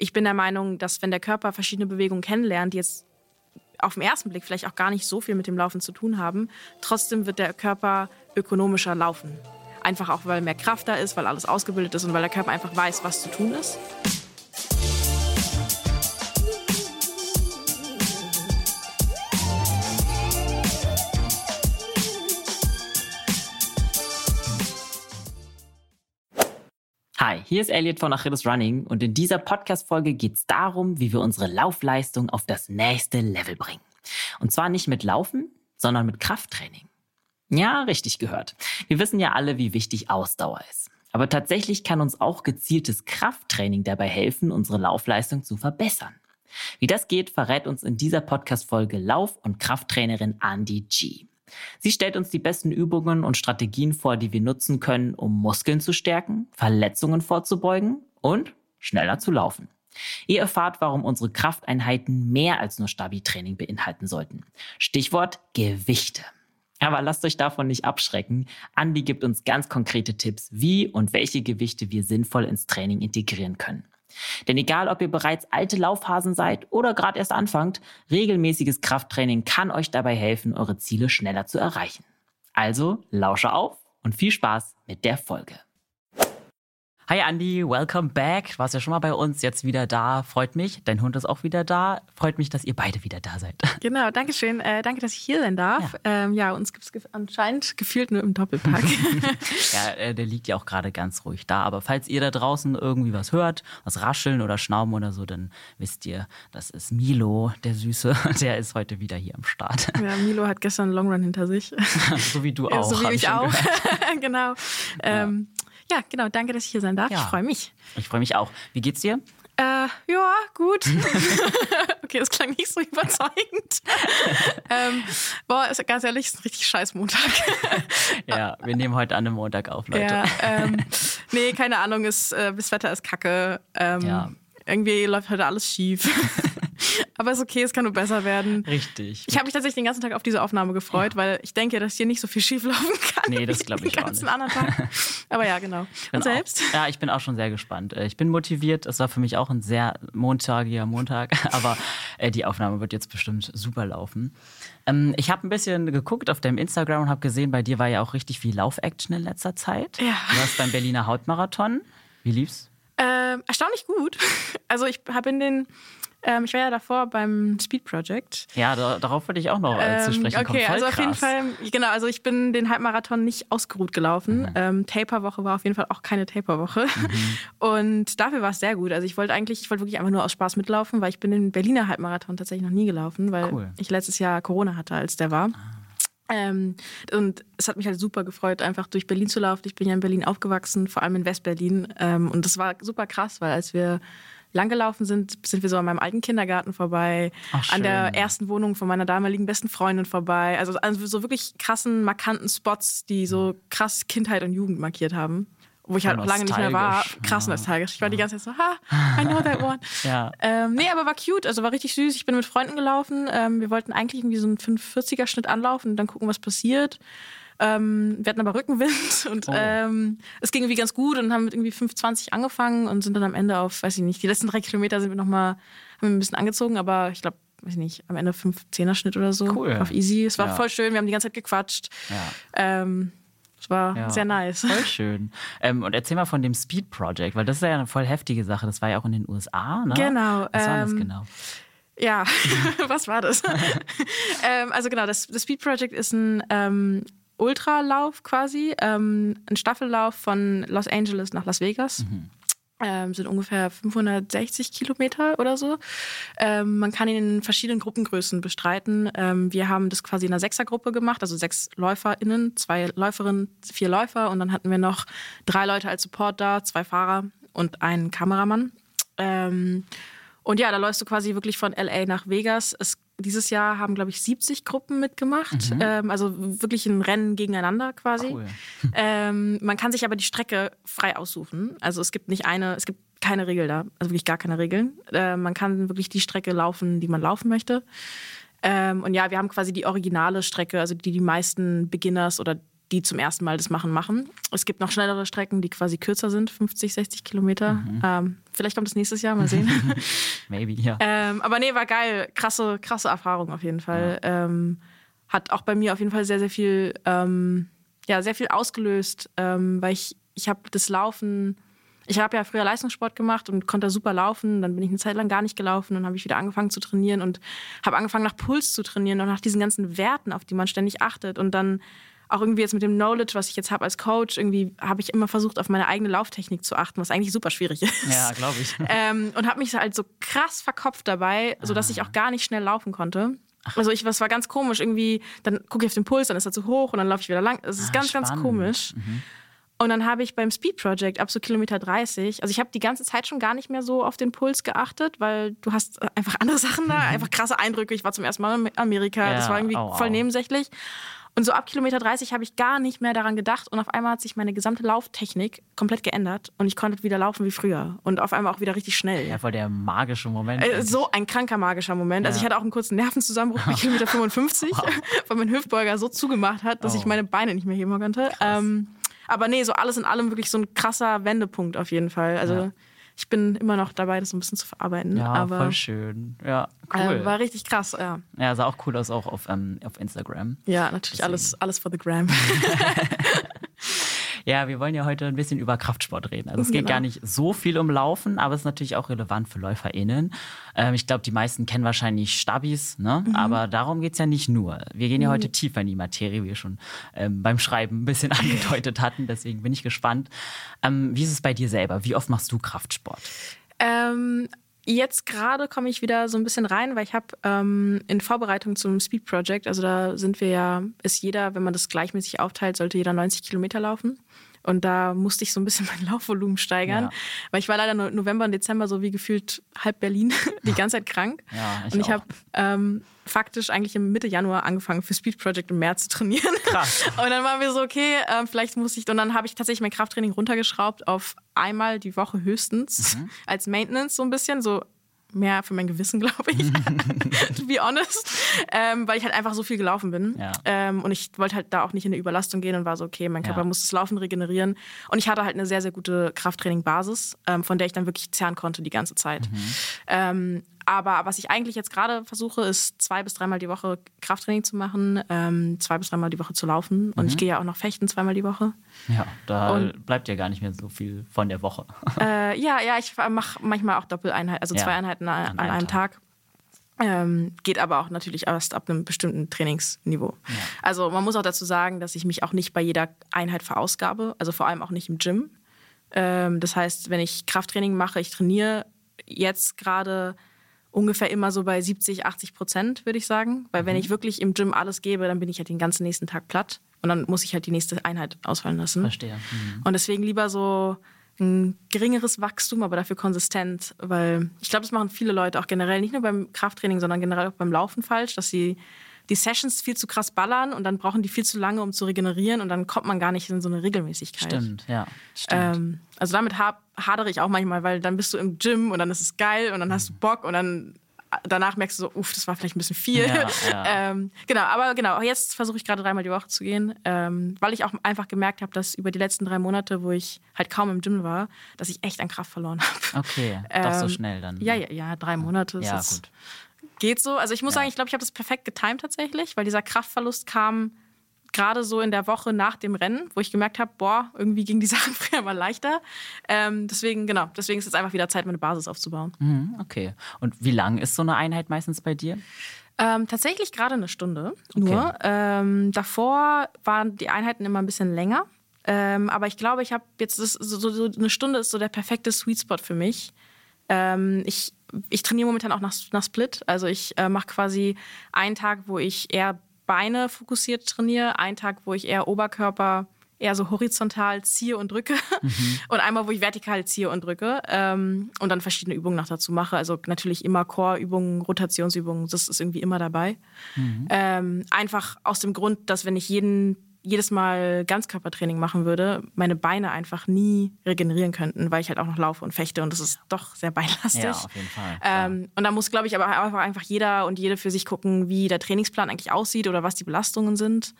ich bin der Meinung, dass wenn der Körper verschiedene Bewegungen kennenlernt, die jetzt auf den ersten Blick vielleicht auch gar nicht so viel mit dem Laufen zu tun haben, trotzdem wird der Körper ökonomischer laufen. Einfach auch, weil mehr Kraft da ist, weil alles ausgebildet ist und weil der Körper einfach weiß, was zu tun ist. Hier ist Elliot von Achilles Running und in dieser Podcast-Folge geht es darum, wie wir unsere Laufleistung auf das nächste Level bringen. Und zwar nicht mit Laufen, sondern mit Krafttraining. Ja, richtig gehört. Wir wissen ja alle, wie wichtig Ausdauer ist. Aber tatsächlich kann uns auch gezieltes Krafttraining dabei helfen, unsere Laufleistung zu verbessern. Wie das geht, verrät uns in dieser Podcast-Folge Lauf- und Krafttrainerin Andy G. Sie stellt uns die besten Übungen und Strategien vor, die wir nutzen können, um Muskeln zu stärken, Verletzungen vorzubeugen und schneller zu laufen. Ihr erfahrt, warum unsere Krafteinheiten mehr als nur Stabi-Training beinhalten sollten. Stichwort Gewichte. Aber lasst euch davon nicht abschrecken. Andi gibt uns ganz konkrete Tipps, wie und welche Gewichte wir sinnvoll ins Training integrieren können. Denn egal, ob ihr bereits alte Laufphasen seid oder gerade erst anfangt, regelmäßiges Krafttraining kann euch dabei helfen, eure Ziele schneller zu erreichen. Also lausche auf und viel Spaß mit der Folge. Hi Andy, welcome back. Du warst ja schon mal bei uns, jetzt wieder da. Freut mich. Dein Hund ist auch wieder da. Freut mich, dass ihr beide wieder da seid. Genau, danke schön. Äh, danke, dass ich hier sein darf. Ja, ähm, ja uns gibt es ge anscheinend gefühlt nur im Doppelpack. ja, äh, der liegt ja auch gerade ganz ruhig da. Aber falls ihr da draußen irgendwie was hört, was rascheln oder schnauben oder so, dann wisst ihr, das ist Milo, der Süße. Der ist heute wieder hier am Start. Ja, Milo hat gestern einen Long Run hinter sich. so wie du auch. so wie ich auch. genau. Ähm, ja, genau. Danke, dass ich hier sein darf. Ja. Ich freue mich. Ich freue mich auch. Wie geht's dir? Äh, ja, gut. okay, das klang nicht so überzeugend. ähm, boah, ist, ganz ehrlich, ist ein richtig scheiß Montag. ja, wir nehmen heute an einem Montag auf, Leute. Ja, ähm, nee, keine Ahnung, ist, äh, das Wetter ist kacke. Ähm, ja. Irgendwie läuft heute alles schief. Aber es ist okay, es kann nur besser werden. Richtig. Ich habe mich tatsächlich den ganzen Tag auf diese Aufnahme gefreut, ja. weil ich denke, dass hier nicht so viel schief laufen kann. Nee, das glaube ich den ganzen auch nicht. anderen Tag. Aber ja, genau. Und selbst? Auch, ja, ich bin auch schon sehr gespannt. Äh, ich bin motiviert. Es war für mich auch ein sehr montagiger Montag. Aber äh, die Aufnahme wird jetzt bestimmt super laufen. Ähm, ich habe ein bisschen geguckt auf deinem Instagram und habe gesehen, bei dir war ja auch richtig viel Lauf-Action in letzter Zeit. Ja. Du warst beim Berliner Hautmarathon. Wie lief's? Äh, erstaunlich gut. Also ich habe in den ähm, ich war ja davor beim Speed Project. Ja, da, darauf würde ich auch noch äh, zu sprechen ähm, kommen. Okay, Voll also krass. auf jeden Fall, genau, also ich bin den Halbmarathon nicht ausgeruht gelaufen. Mhm. Ähm, Taperwoche war auf jeden Fall auch keine Taperwoche. Mhm. Und dafür war es sehr gut. Also ich wollte eigentlich, ich wollte wirklich einfach nur aus Spaß mitlaufen, weil ich bin den Berliner Halbmarathon tatsächlich noch nie gelaufen, weil cool. ich letztes Jahr Corona hatte, als der war. Ah. Ähm, und es hat mich halt super gefreut, einfach durch Berlin zu laufen. Ich bin ja in Berlin aufgewachsen, vor allem in Westberlin. Ähm, und das war super krass, weil als wir langgelaufen sind, sind wir so an meinem alten Kindergarten vorbei, Ach, an der ersten Wohnung von meiner damaligen besten Freundin vorbei. Also an so wirklich krassen, markanten Spots, die so krass Kindheit und Jugend markiert haben. Wo ich halt auch lange nicht mehr war. Krass ja. nostalgisch. Ich war die ganze Zeit so, ha, I know that one. ja. Ähm, nee, aber war cute, also war richtig süß. Ich bin mit Freunden gelaufen. Ähm, wir wollten eigentlich irgendwie so einen 45er-Schnitt anlaufen und dann gucken, was passiert. Ähm, wir hatten aber Rückenwind und oh. ähm, es ging irgendwie ganz gut und haben mit irgendwie 5,20 angefangen und sind dann am Ende auf, weiß ich nicht, die letzten drei Kilometer sind wir nochmal, haben wir ein bisschen angezogen, aber ich glaube, weiß ich nicht, am Ende 5-10er Schnitt oder so. Cool. Auf easy. Es war ja. voll schön, wir haben die ganze Zeit gequatscht. Ja. Ähm, es war ja, sehr nice. Voll schön. Ähm, und erzähl mal von dem Speed Project, weil das ist ja eine voll heftige Sache. Das war ja auch in den USA, ne? Genau. Was war das ähm, genau? Ja, was war das? ähm, also genau, das, das, Speed Project ist ein ähm, Ultralauf quasi, ähm, ein Staffellauf von Los Angeles nach Las Vegas. Mhm. Ähm, sind ungefähr 560 Kilometer oder so. Ähm, man kann ihn in verschiedenen Gruppengrößen bestreiten. Ähm, wir haben das quasi in einer Sechsergruppe gemacht, also sechs LäuferInnen, zwei Läuferinnen, vier Läufer und dann hatten wir noch drei Leute als Support da, zwei Fahrer und einen Kameramann. Ähm, und ja, da läufst du quasi wirklich von LA nach Vegas. Es dieses Jahr haben, glaube ich, 70 Gruppen mitgemacht. Mhm. Ähm, also wirklich ein Rennen gegeneinander quasi. Cool. Ähm, man kann sich aber die Strecke frei aussuchen. Also es gibt nicht eine, es gibt keine Regel da, also wirklich gar keine Regeln. Äh, man kann wirklich die Strecke laufen, die man laufen möchte. Ähm, und ja, wir haben quasi die originale Strecke, also die die meisten Beginners oder die zum ersten Mal das machen, machen. Es gibt noch schnellere Strecken, die quasi kürzer sind, 50, 60 Kilometer. Mhm. Ähm, vielleicht kommt es nächstes Jahr, mal sehen. Maybe, ja. Ähm, aber nee, war geil. Krasse, krasse Erfahrung auf jeden Fall. Ja. Ähm, hat auch bei mir auf jeden Fall sehr, sehr viel, ähm, ja, sehr viel ausgelöst, ähm, weil ich, ich habe das Laufen ich habe ja früher Leistungssport gemacht und konnte super laufen. Dann bin ich eine Zeit lang gar nicht gelaufen. Dann habe ich wieder angefangen zu trainieren und habe angefangen nach Puls zu trainieren und nach diesen ganzen Werten, auf die man ständig achtet. Und dann auch irgendwie jetzt mit dem Knowledge, was ich jetzt habe als Coach, irgendwie habe ich immer versucht, auf meine eigene Lauftechnik zu achten, was eigentlich super schwierig ist. Ja, glaube ich. Ähm, und habe mich halt so krass verkopft dabei, sodass ich ah. auch gar nicht schnell laufen konnte. Also ich, was war ganz komisch, irgendwie, dann gucke ich auf den Puls, dann ist er zu hoch und dann laufe ich wieder lang. Es ist ah, ganz, spannend. ganz komisch. Mhm. Und dann habe ich beim Speed Project ab so Kilometer 30, also ich habe die ganze Zeit schon gar nicht mehr so auf den Puls geachtet, weil du hast einfach andere Sachen da, mhm. einfach krasse Eindrücke. Ich war zum ersten Mal in Amerika, ja, das war irgendwie oh, voll nebensächlich. Und so ab Kilometer 30 habe ich gar nicht mehr daran gedacht und auf einmal hat sich meine gesamte Lauftechnik komplett geändert und ich konnte wieder laufen wie früher und auf einmal auch wieder richtig schnell. Ja, voll der magische Moment. Äh, so ein kranker magischer Moment. Also ja. Also ich hatte auch einen kurzen Nervenzusammenbruch bei Kilometer 55, wow. weil mein Hüftbeuger so zugemacht hat, dass oh. ich meine Beine nicht mehr heben konnte. Ähm, aber nee, so alles in allem wirklich so ein krasser Wendepunkt auf jeden Fall. Also ja. ich bin immer noch dabei, das so ein bisschen zu verarbeiten. Ja, aber, voll schön. Ja, cool. Äh, war richtig krass, ja. Ja, sah auch cool aus, auch auf, ähm, auf Instagram. Ja, natürlich alles, alles for the gram. Ja, wir wollen ja heute ein bisschen über Kraftsport reden. Also es geht genau. gar nicht so viel um Laufen, aber es ist natürlich auch relevant für LäuferInnen. Ähm, ich glaube, die meisten kennen wahrscheinlich Stabis, ne? Mhm. aber darum geht es ja nicht nur. Wir gehen ja mhm. heute tiefer in die Materie, wie wir schon ähm, beim Schreiben ein bisschen angedeutet hatten. Deswegen bin ich gespannt. Ähm, wie ist es bei dir selber? Wie oft machst du Kraftsport? Jetzt gerade komme ich wieder so ein bisschen rein, weil ich habe ähm, in Vorbereitung zum Speed Project, also da sind wir ja, ist jeder, wenn man das gleichmäßig aufteilt, sollte jeder 90 Kilometer laufen. Und da musste ich so ein bisschen mein Laufvolumen steigern, ja. weil ich war leider November und Dezember so wie gefühlt halb Berlin die ganze Zeit krank. Ja, ich und ich habe ähm, faktisch eigentlich im Mitte Januar angefangen für Speed Project im März zu trainieren. Krass. Und dann waren wir so, okay, äh, vielleicht muss ich, und dann habe ich tatsächlich mein Krafttraining runtergeschraubt auf einmal die Woche höchstens mhm. als Maintenance so ein bisschen, so mehr für mein Gewissen, glaube ich, to be honest, ähm, weil ich halt einfach so viel gelaufen bin. Ja. Ähm, und ich wollte halt da auch nicht in eine Überlastung gehen und war so, okay, mein Körper ja. muss das Laufen regenerieren. Und ich hatte halt eine sehr, sehr gute Krafttraining-Basis, ähm, von der ich dann wirklich zehren konnte die ganze Zeit. Mhm. Aber was ich eigentlich jetzt gerade versuche, ist zwei bis dreimal die Woche Krafttraining zu machen, ähm, zwei bis dreimal die Woche zu laufen. Und mhm. ich gehe ja auch noch fechten zweimal die Woche. Ja, da und, bleibt ja gar nicht mehr so viel von der Woche. Äh, ja, ja, ich mache manchmal auch Doppeleinheiten, also ja, zwei Einheiten an, an einem, einem Tag. Tag. Ähm, geht aber auch natürlich erst ab einem bestimmten Trainingsniveau. Ja. Also man muss auch dazu sagen, dass ich mich auch nicht bei jeder Einheit verausgabe, also vor allem auch nicht im Gym. Ähm, das heißt, wenn ich Krafttraining mache, ich trainiere jetzt gerade ungefähr immer so bei 70, 80 Prozent, würde ich sagen. Weil wenn mhm. ich wirklich im Gym alles gebe, dann bin ich halt den ganzen nächsten Tag platt. Und dann muss ich halt die nächste Einheit ausfallen lassen. Verstehe. Mhm. Und deswegen lieber so ein geringeres Wachstum, aber dafür konsistent. Weil ich glaube, das machen viele Leute auch generell, nicht nur beim Krafttraining, sondern generell auch beim Laufen falsch, dass sie die Sessions viel zu krass ballern und dann brauchen die viel zu lange, um zu regenerieren und dann kommt man gar nicht in so eine Regelmäßigkeit. Stimmt, ja. Stimmt. Ähm, also damit ha hadere ich auch manchmal, weil dann bist du im Gym und dann ist es geil und dann hast du Bock und dann danach merkst du so, uff, das war vielleicht ein bisschen viel. Ja, ja. ähm, genau, aber genau, jetzt versuche ich gerade dreimal die Woche zu gehen, ähm, weil ich auch einfach gemerkt habe, dass über die letzten drei Monate, wo ich halt kaum im Gym war, dass ich echt an Kraft verloren habe. Okay, ähm, doch so schnell dann. Ja, ja, ja, drei Monate. Ja, gut. Geht so. Also ich muss sagen, ich glaube, ich habe das perfekt getimt tatsächlich, weil dieser Kraftverlust kam gerade so in der Woche nach dem Rennen, wo ich gemerkt habe, boah, irgendwie ging die Sachen früher mal leichter. Ähm, deswegen, genau, deswegen ist es einfach wieder Zeit, meine Basis aufzubauen. Mhm, okay. Und wie lang ist so eine Einheit meistens bei dir? Ähm, tatsächlich gerade eine Stunde nur. Okay. Ähm, davor waren die Einheiten immer ein bisschen länger. Ähm, aber ich glaube, ich habe jetzt das, so, so, eine Stunde ist so der perfekte Sweet Spot für mich. Ähm, ich, ich trainiere momentan auch nach, nach Split. Also ich äh, mache quasi einen Tag, wo ich eher Beine fokussiert trainiere, einen Tag, wo ich eher Oberkörper eher so horizontal ziehe und drücke mhm. und einmal, wo ich vertikal ziehe und drücke ähm, und dann verschiedene Übungen noch dazu mache. Also natürlich immer Core-Übungen, Rotationsübungen, das ist irgendwie immer dabei. Mhm. Ähm, einfach aus dem Grund, dass wenn ich jeden jedes Mal Ganzkörpertraining machen würde, meine Beine einfach nie regenerieren könnten, weil ich halt auch noch laufe und fechte und das ist doch sehr beinlastig. Ja, auf jeden Fall. Ähm, und da muss, glaube ich, aber einfach jeder und jede für sich gucken, wie der Trainingsplan eigentlich aussieht oder was die Belastungen sind.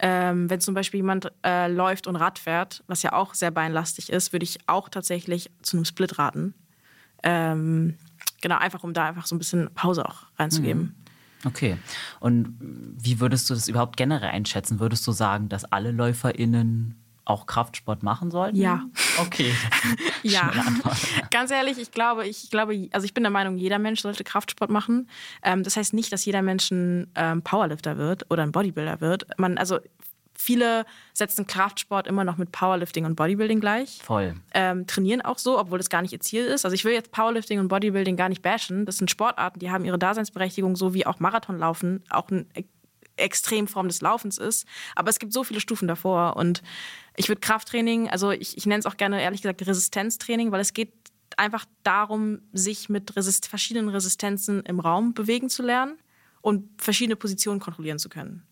Ähm, wenn zum Beispiel jemand äh, läuft und Rad fährt, was ja auch sehr beinlastig ist, würde ich auch tatsächlich zu einem Split raten. Ähm, genau, einfach um da einfach so ein bisschen Pause auch reinzugeben. Mhm. Okay. Und wie würdest du das überhaupt generell einschätzen? Würdest du sagen, dass alle LäuferInnen auch Kraftsport machen sollten? Ja. Okay. ja. Ganz ehrlich, ich glaube, ich glaube, also ich bin der Meinung, jeder Mensch sollte Kraftsport machen. Ähm, das heißt nicht, dass jeder Mensch ein ähm, Powerlifter wird oder ein Bodybuilder wird. Man, also viele setzen Kraftsport immer noch mit Powerlifting und Bodybuilding gleich. Voll. Ähm, trainieren auch so, obwohl das gar nicht ihr Ziel ist. Also ich will jetzt Powerlifting und Bodybuilding gar nicht bashen. Das sind Sportarten, die haben ihre Daseinsberechtigung, so wie auch Marathonlaufen auch eine Extremform des Laufens ist. Aber es gibt so viele Stufen davor. Und ich würde Krafttraining, also ich, ich nenne es auch gerne ehrlich gesagt Resistenztraining, weil es geht einfach darum, sich mit Resist verschiedenen Resistenzen im Raum bewegen zu lernen und verschiedene Positionen kontrollieren zu können.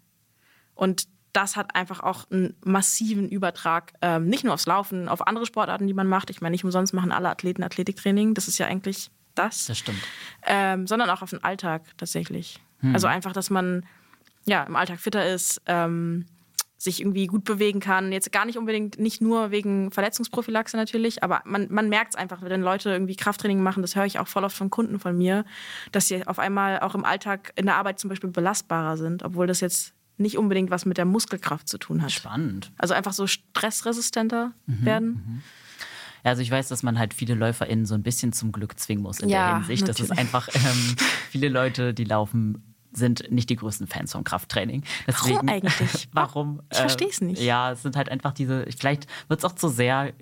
Und das hat einfach auch einen massiven Übertrag, ähm, nicht nur aufs Laufen, auf andere Sportarten, die man macht. Ich meine, nicht umsonst machen alle Athleten Athletiktraining. Das ist ja eigentlich das. Das stimmt. Ähm, sondern auch auf den Alltag tatsächlich. Hm. Also einfach, dass man ja im Alltag fitter ist, ähm, sich irgendwie gut bewegen kann. Jetzt gar nicht unbedingt, nicht nur wegen Verletzungsprophylaxe natürlich, aber man, man merkt es einfach, wenn Leute irgendwie Krafttraining machen, das höre ich auch voll oft von Kunden von mir, dass sie auf einmal auch im Alltag in der Arbeit zum Beispiel belastbarer sind, obwohl das jetzt nicht unbedingt was mit der Muskelkraft zu tun hat. Spannend. Also einfach so stressresistenter mhm, werden. Mhm. Ja, also ich weiß, dass man halt viele LäuferInnen so ein bisschen zum Glück zwingen muss in ja, der Hinsicht. Natürlich. Das ist einfach ähm, viele Leute, die laufen sind nicht die größten Fans vom Krafttraining. Deswegen, warum eigentlich? warum? Ich verstehe es nicht. Äh, ja, es sind halt einfach diese, vielleicht wird es auch zu sehr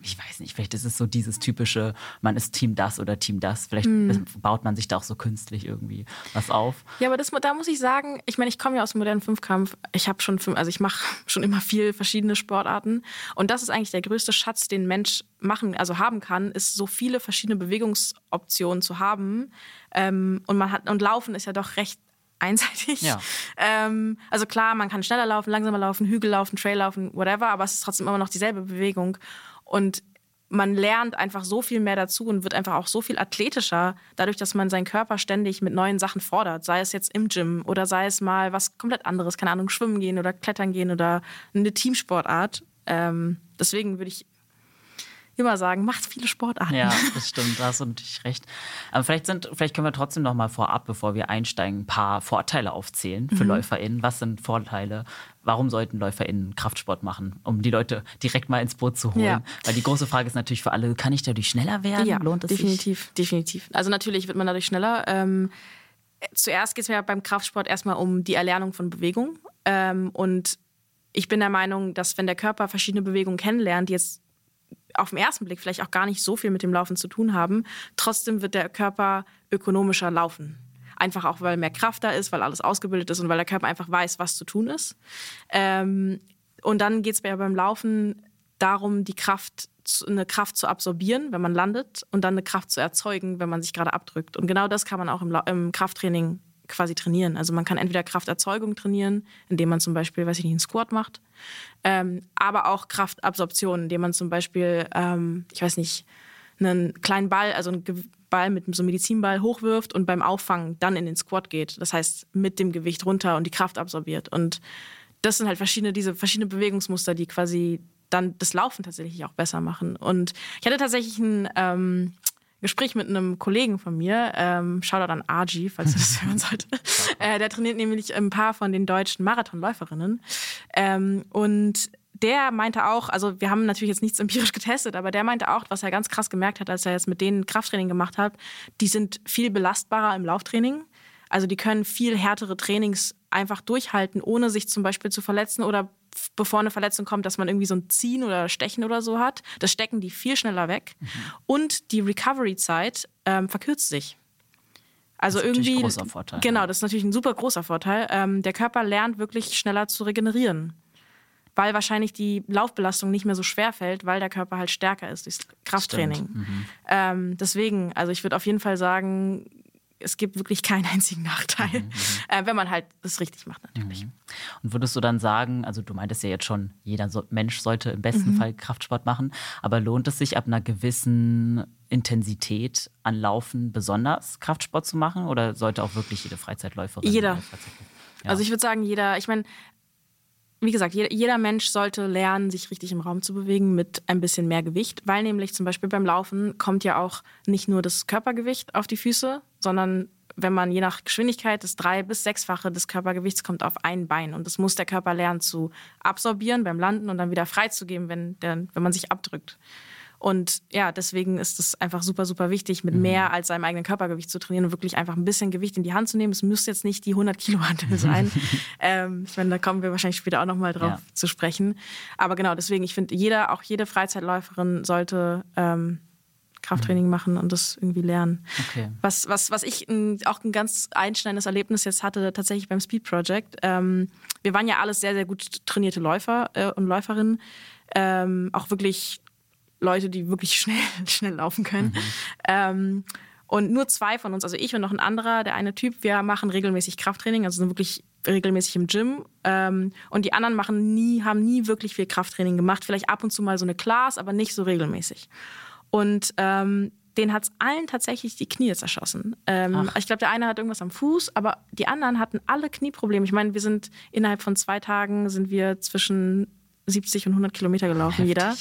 ich weiß nicht, vielleicht ist es so dieses typische, man ist Team das oder Team das. Vielleicht hm. baut man sich da auch so künstlich irgendwie was auf. Ja, aber das, da muss ich sagen, ich meine, ich komme ja aus dem modernen Fünfkampf. Ich habe schon, also ich mache schon immer viel verschiedene Sportarten. Und das ist eigentlich der größte Schatz, den Mensch machen, also haben kann, ist so viele verschiedene Bewegungsoptionen zu haben. Ähm, und man hat, und Laufen ist ja doch recht einseitig. Ja. Ähm, also klar, man kann schneller laufen, langsamer laufen, Hügel laufen, Trail laufen, whatever, aber es ist trotzdem immer noch dieselbe Bewegung. Und man lernt einfach so viel mehr dazu und wird einfach auch so viel athletischer, dadurch, dass man seinen Körper ständig mit neuen Sachen fordert. Sei es jetzt im Gym oder sei es mal was komplett anderes, keine Ahnung, schwimmen gehen oder klettern gehen oder eine Teamsportart. Ähm, deswegen würde ich immer sagen, macht viele Sportarten. Ja, das stimmt, da hast du natürlich recht. Aber vielleicht, sind, vielleicht können wir trotzdem noch mal vorab, bevor wir einsteigen, ein paar Vorteile aufzählen für mhm. LäuferInnen. Was sind Vorteile? Warum sollten LäuferInnen Kraftsport machen, um die Leute direkt mal ins Boot zu holen? Ja. Weil die große Frage ist natürlich für alle, kann ich dadurch schneller werden? Ja, Lohnt es definitiv, sich? definitiv. Also natürlich wird man dadurch schneller. Ähm, zuerst geht es ja beim Kraftsport erstmal um die Erlernung von Bewegung. Ähm, und ich bin der Meinung, dass wenn der Körper verschiedene Bewegungen kennenlernt, die jetzt auf den ersten Blick vielleicht auch gar nicht so viel mit dem Laufen zu tun haben, trotzdem wird der Körper ökonomischer laufen. Einfach auch, weil mehr Kraft da ist, weil alles ausgebildet ist und weil der Körper einfach weiß, was zu tun ist. Ähm, und dann geht es beim Laufen darum, die Kraft, eine Kraft zu absorbieren, wenn man landet, und dann eine Kraft zu erzeugen, wenn man sich gerade abdrückt. Und genau das kann man auch im, im Krafttraining quasi trainieren. Also man kann entweder Krafterzeugung trainieren, indem man zum Beispiel, weiß ich nicht, einen Squat macht, ähm, aber auch Kraftabsorption, indem man zum Beispiel, ähm, ich weiß nicht, einen kleinen Ball, also einen Ball mit so einem Medizinball hochwirft und beim Auffangen dann in den Squat geht. Das heißt, mit dem Gewicht runter und die Kraft absorbiert. Und das sind halt verschiedene, diese verschiedenen Bewegungsmuster, die quasi dann das Laufen tatsächlich auch besser machen. Und ich hatte tatsächlich ein ähm, Gespräch mit einem Kollegen von mir, ähm, Shoutout an Arji, falls ihr das hören sollte. Äh, der trainiert nämlich ein paar von den deutschen Marathonläuferinnen. Ähm, und der meinte auch, also wir haben natürlich jetzt nichts empirisch getestet, aber der meinte auch, was er ganz krass gemerkt hat, als er jetzt mit denen Krafttraining gemacht hat, die sind viel belastbarer im Lauftraining. Also die können viel härtere Trainings einfach durchhalten, ohne sich zum Beispiel zu verletzen oder bevor eine Verletzung kommt, dass man irgendwie so ein Ziehen oder Stechen oder so hat. Das stecken die viel schneller weg. Mhm. Und die Recovery-Zeit ähm, verkürzt sich. Also das ist irgendwie. Ein großer Vorteil. Genau, das ist natürlich ein super großer Vorteil. Ähm, der Körper lernt wirklich schneller zu regenerieren. Weil wahrscheinlich die Laufbelastung nicht mehr so schwer fällt, weil der Körper halt stärker ist durch Krafttraining. Mhm. Ähm, deswegen, also ich würde auf jeden Fall sagen, es gibt wirklich keinen einzigen Nachteil, mhm, mhm, äh, wenn man halt das richtig macht natürlich. Mhm. Und würdest du dann sagen, also du meintest ja jetzt schon, jeder so Mensch sollte im besten mhm. Fall Kraftsport machen, aber lohnt es sich ab einer gewissen Intensität an Laufen besonders Kraftsport zu machen oder sollte auch wirklich jede Freizeitläuferin? Jeder. Ja. Also ich würde sagen, jeder, ich meine, wie gesagt, jeder Mensch sollte lernen, sich richtig im Raum zu bewegen mit ein bisschen mehr Gewicht, weil nämlich zum Beispiel beim Laufen kommt ja auch nicht nur das Körpergewicht auf die Füße, sondern wenn man je nach Geschwindigkeit das drei- bis sechsfache des Körpergewichts kommt auf ein Bein. Und das muss der Körper lernen zu absorbieren beim Landen und dann wieder freizugeben, wenn, der, wenn man sich abdrückt. Und ja, deswegen ist es einfach super, super wichtig, mit mhm. mehr als seinem eigenen Körpergewicht zu trainieren und wirklich einfach ein bisschen Gewicht in die Hand zu nehmen. Es muss jetzt nicht die 100 Kilo Hantel sein. ähm, ich meine, da kommen wir wahrscheinlich später auch nochmal drauf ja. zu sprechen. Aber genau, deswegen, ich finde, jeder, auch jede Freizeitläuferin sollte ähm, Krafttraining mhm. machen und das irgendwie lernen. Okay. Was, was, was ich ein, auch ein ganz einschneidendes Erlebnis jetzt hatte, tatsächlich beim Speed Project. Ähm, wir waren ja alles sehr, sehr gut trainierte Läufer äh, und Läuferinnen. Ähm, auch wirklich Leute, die wirklich schnell, schnell laufen können. Mhm. Ähm, und nur zwei von uns, also ich und noch ein anderer, der eine Typ, wir machen regelmäßig Krafttraining, also sind wirklich regelmäßig im Gym. Ähm, und die anderen machen nie, haben nie wirklich viel Krafttraining gemacht. Vielleicht ab und zu mal so eine Class, aber nicht so regelmäßig. Und ähm, den hat es allen tatsächlich die Knie zerschossen. Ähm, ich glaube, der eine hat irgendwas am Fuß, aber die anderen hatten alle Knieprobleme. Ich meine, wir sind innerhalb von zwei Tagen sind wir zwischen 70 und 100 Kilometer gelaufen, Heftig. jeder.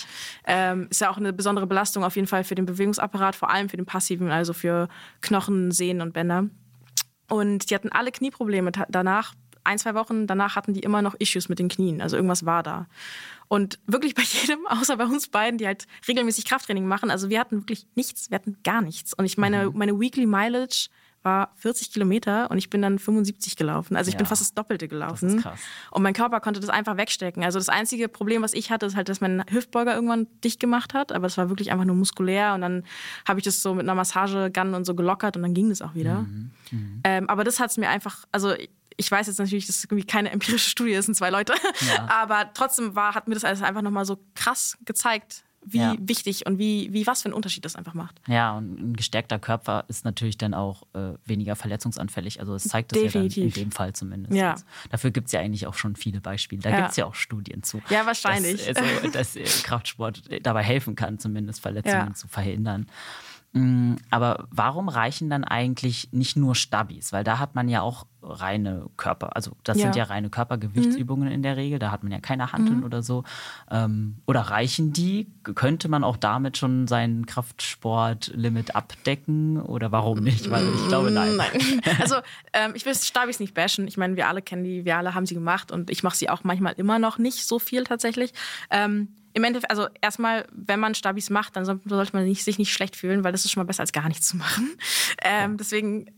Ähm, ist ja auch eine besondere Belastung auf jeden Fall für den Bewegungsapparat, vor allem für den passiven, also für Knochen, Sehnen und Bänder. Und die hatten alle Knieprobleme danach. Ein, zwei Wochen danach hatten die immer noch Issues mit den Knien. Also irgendwas war da. Und wirklich bei jedem, außer bei uns beiden, die halt regelmäßig Krafttraining machen. Also wir hatten wirklich nichts, wir hatten gar nichts. Und ich meine, mhm. meine Weekly Mileage war 40 Kilometer und ich bin dann 75 gelaufen. Also ich ja. bin fast das Doppelte gelaufen. Das ist krass. Und mein Körper konnte das einfach wegstecken. Also das einzige Problem, was ich hatte, ist halt, dass mein Hüftbeuger irgendwann dicht gemacht hat. Aber es war wirklich einfach nur muskulär. Und dann habe ich das so mit einer Massagegun und so gelockert und dann ging das auch wieder. Mhm. Mhm. Ähm, aber das hat es mir einfach, also ich weiß jetzt natürlich, dass es irgendwie keine empirische Studie ist, sind zwei Leute. Ja. Aber trotzdem war, hat mir das alles einfach nochmal so krass gezeigt, wie ja. wichtig und wie, wie was für einen Unterschied das einfach macht. Ja, und ein gestärkter Körper ist natürlich dann auch äh, weniger verletzungsanfällig. Also es zeigt das Definitiv. ja dann in dem Fall zumindest. Ja. Also, dafür gibt es ja eigentlich auch schon viele Beispiele. Da ja. gibt es ja auch Studien zu. Ja, wahrscheinlich. Dass, also, dass äh, Kraftsport dabei helfen kann, zumindest Verletzungen zu verhindern. Mm, aber warum reichen dann eigentlich nicht nur Stabis? Weil da hat man ja auch reine Körper, also das ja. sind ja reine Körpergewichtsübungen mhm. in der Regel, da hat man ja keine Handeln mhm. oder so. Ähm, oder reichen die? Könnte man auch damit schon sein Kraftsportlimit abdecken oder warum nicht? Weil ich glaube, nein. nein. Also ähm, ich will Stabis nicht bashen. Ich meine, wir alle kennen die, wir alle haben sie gemacht und ich mache sie auch manchmal immer noch nicht so viel tatsächlich. Ähm, im Endeffekt, also erstmal, wenn man Stabis macht, dann sollte man nicht, sich nicht schlecht fühlen, weil das ist schon mal besser als gar nichts zu machen. Ähm, deswegen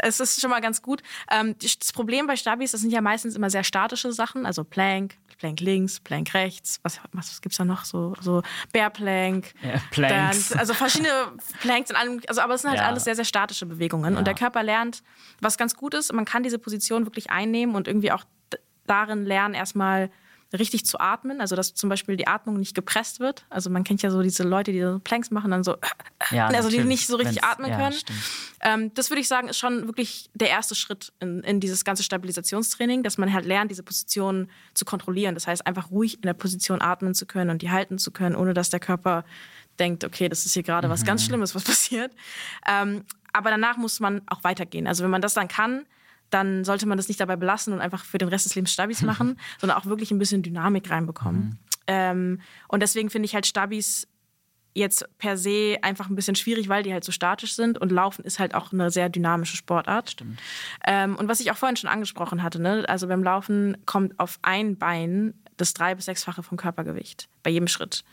es ist schon mal ganz gut. Ähm, das Problem bei Stabis, das sind ja meistens immer sehr statische Sachen, also Plank, Plank links, Plank rechts, was, was gibt es da noch? So, so Bear Plank. Ja, Planks. Dann, also verschiedene Planks in allem, also, aber es sind halt ja. alles sehr, sehr statische Bewegungen. Ja. Und der Körper lernt, was ganz gut ist, man kann diese Position wirklich einnehmen und irgendwie auch darin lernen, erstmal richtig zu atmen, also dass zum Beispiel die Atmung nicht gepresst wird. Also man kennt ja so diese Leute, die so Planks machen, dann so, ja, also die nicht so richtig atmen können. Ja, ähm, das würde ich sagen, ist schon wirklich der erste Schritt in, in, dieses ganze Stabilisationstraining, dass man halt lernt, diese Position zu kontrollieren. Das heißt, einfach ruhig in der Position atmen zu können und die halten zu können, ohne dass der Körper denkt, okay, das ist hier gerade mhm. was ganz Schlimmes, was passiert. Ähm, aber danach muss man auch weitergehen. Also wenn man das dann kann, dann sollte man das nicht dabei belassen und einfach für den Rest des Lebens Stabis machen, sondern auch wirklich ein bisschen Dynamik reinbekommen. Mhm. Ähm, und deswegen finde ich halt Stabis jetzt per se einfach ein bisschen schwierig, weil die halt so statisch sind und Laufen ist halt auch eine sehr dynamische Sportart. Stimmt. Ähm, und was ich auch vorhin schon angesprochen hatte, ne? also beim Laufen kommt auf ein Bein das drei- bis sechsfache vom Körpergewicht bei jedem Schritt.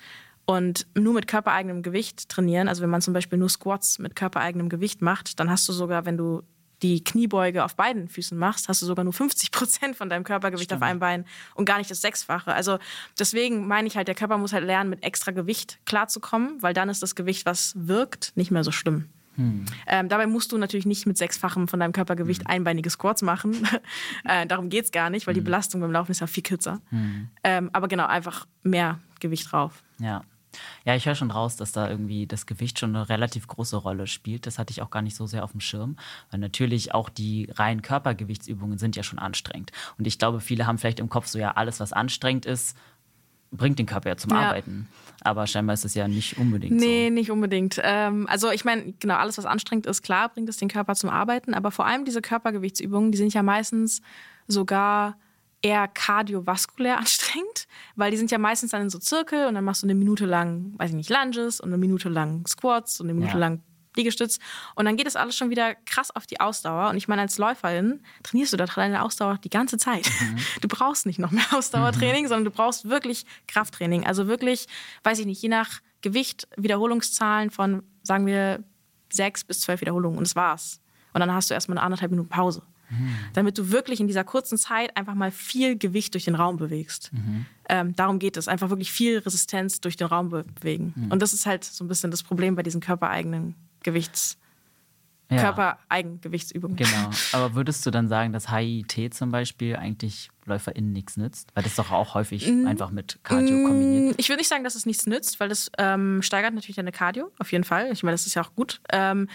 Und nur mit körpereigenem Gewicht trainieren, also wenn man zum Beispiel nur Squats mit körpereigenem Gewicht macht, dann hast du sogar, wenn du die Kniebeuge auf beiden Füßen machst, hast du sogar nur 50 Prozent von deinem Körpergewicht Stimmt. auf einem Bein und gar nicht das Sechsfache. Also deswegen meine ich halt, der Körper muss halt lernen, mit extra Gewicht klarzukommen, weil dann ist das Gewicht, was wirkt, nicht mehr so schlimm. Hm. Ähm, dabei musst du natürlich nicht mit sechsfachem von deinem Körpergewicht hm. einbeinige Squats machen. äh, darum geht es gar nicht, weil hm. die Belastung beim Laufen ist ja viel kürzer. Hm. Ähm, aber genau, einfach mehr Gewicht drauf. Ja. Ja, ich höre schon raus, dass da irgendwie das Gewicht schon eine relativ große Rolle spielt. Das hatte ich auch gar nicht so sehr auf dem Schirm. Weil natürlich auch die reinen Körpergewichtsübungen sind ja schon anstrengend. Und ich glaube, viele haben vielleicht im Kopf so, ja, alles, was anstrengend ist, bringt den Körper ja zum ja. Arbeiten. Aber scheinbar ist es ja nicht unbedingt nee, so. nicht unbedingt. Ähm, also ich meine, genau, alles, was anstrengend ist, klar, bringt es den Körper zum Arbeiten. Aber vor allem diese Körpergewichtsübungen, die sind ja meistens sogar eher kardiovaskulär anstrengend, weil die sind ja meistens dann in so Zirkel und dann machst du eine Minute lang, weiß ich nicht, Lunges und eine Minute lang Squats und eine Minute ja. lang Liegestütz. Und dann geht es alles schon wieder krass auf die Ausdauer. Und ich meine, als Läuferin trainierst du da deine Ausdauer die ganze Zeit. Mhm. Du brauchst nicht noch mehr Ausdauertraining, mhm. sondern du brauchst wirklich Krafttraining. Also wirklich, weiß ich nicht, je nach Gewicht Wiederholungszahlen von, sagen wir, sechs bis zwölf Wiederholungen. Und das war's. Und dann hast du erstmal eine anderthalb Minuten Pause. Mhm. Damit du wirklich in dieser kurzen Zeit einfach mal viel Gewicht durch den Raum bewegst. Mhm. Ähm, darum geht es, einfach wirklich viel Resistenz durch den Raum bewegen. Mhm. Und das ist halt so ein bisschen das Problem bei diesen körpereigenen Gewichts- ja. Körpereigengewichtsübungen. Genau. Aber würdest du dann sagen, dass HIIT zum Beispiel eigentlich LäuferInnen nichts nützt? Weil das doch auch häufig mm, einfach mit Cardio kombiniert. Ich würde nicht sagen, dass es nichts nützt, weil das ähm, steigert natürlich deine Cardio, auf jeden Fall. Ich meine, das ist ja auch gut. Ähm,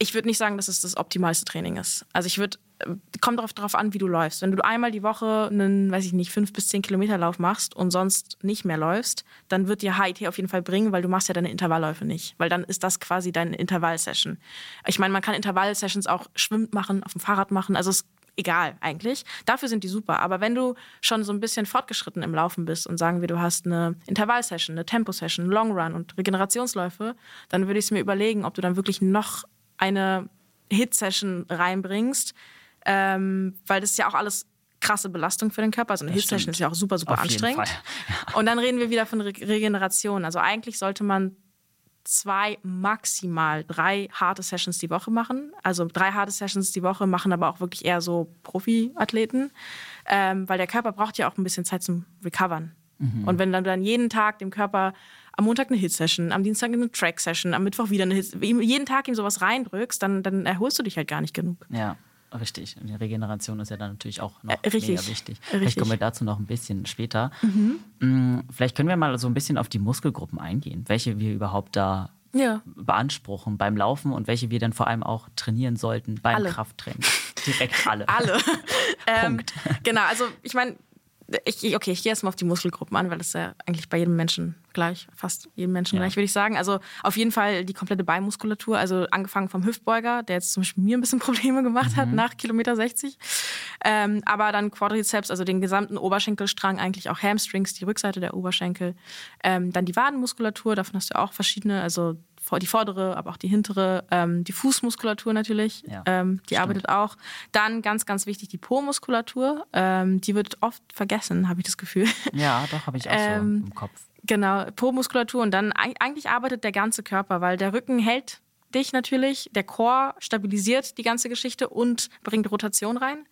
ich würde nicht sagen, dass es das optimalste Training ist. Also ich würde, äh, kommt darauf, darauf an, wie du läufst. Wenn du einmal die Woche einen, weiß ich nicht, fünf bis zehn Kilometer Lauf machst und sonst nicht mehr läufst, dann wird dir HIT auf jeden Fall bringen, weil du machst ja deine Intervallläufe nicht. Weil dann ist das quasi deine Intervallsession. Ich meine, man kann Intervallsessions auch schwimmt machen, auf dem Fahrrad machen. Also es egal eigentlich. Dafür sind die super. Aber wenn du schon so ein bisschen fortgeschritten im Laufen bist und sagen wir, du hast eine Intervallsession, eine Temposession, Long Run und Regenerationsläufe, dann würde ich es mir überlegen, ob du dann wirklich noch eine Hit-Session reinbringst, ähm, weil das ist ja auch alles krasse Belastung für den Körper. Also eine Hit-Session ist ja auch super, super Auf anstrengend. Ja. Und dann reden wir wieder von Re Regeneration. Also eigentlich sollte man zwei, maximal drei harte Sessions die Woche machen. Also drei harte Sessions die Woche machen aber auch wirklich eher so Profi-Athleten, ähm, weil der Körper braucht ja auch ein bisschen Zeit zum Recovern. Mhm. Und wenn du dann jeden Tag dem Körper am Montag eine Hit-Session, am Dienstag eine Track-Session, am Mittwoch wieder eine Hit jeden Tag ihm sowas reindrückst, dann, dann erholst du dich halt gar nicht genug. Ja. Richtig. Und die Regeneration ist ja dann natürlich auch noch äh, mega wichtig. Richtig. Vielleicht kommen wir dazu noch ein bisschen später. Mhm. Mm, vielleicht können wir mal so ein bisschen auf die Muskelgruppen eingehen, welche wir überhaupt da ja. beanspruchen beim Laufen und welche wir dann vor allem auch trainieren sollten beim alle. Krafttraining. Direkt alle. alle. Punkt. Ähm, genau, also ich meine, ich, okay, ich gehe erstmal auf die Muskelgruppen an, weil das ist ja eigentlich bei jedem Menschen gleich, fast jedem Menschen ja. gleich, würde ich sagen. Also auf jeden Fall die komplette Beimuskulatur, also angefangen vom Hüftbeuger, der jetzt zum Beispiel mir ein bisschen Probleme gemacht mhm. hat nach Kilometer 60. Ähm, aber dann Quadrizeps, also den gesamten Oberschenkelstrang, eigentlich auch Hamstrings, die Rückseite der Oberschenkel. Ähm, dann die Wadenmuskulatur, davon hast du auch verschiedene, also die vordere, aber auch die hintere, ähm, die Fußmuskulatur natürlich, ja, ähm, die stimmt. arbeitet auch. Dann ganz, ganz wichtig die Po-Muskulatur, ähm, die wird oft vergessen, habe ich das Gefühl. Ja, doch, habe ich auch so ähm, im Kopf. Genau, Po-Muskulatur und dann eigentlich arbeitet der ganze Körper, weil der Rücken hält dich natürlich, der Chor stabilisiert die ganze Geschichte und bringt Rotation rein.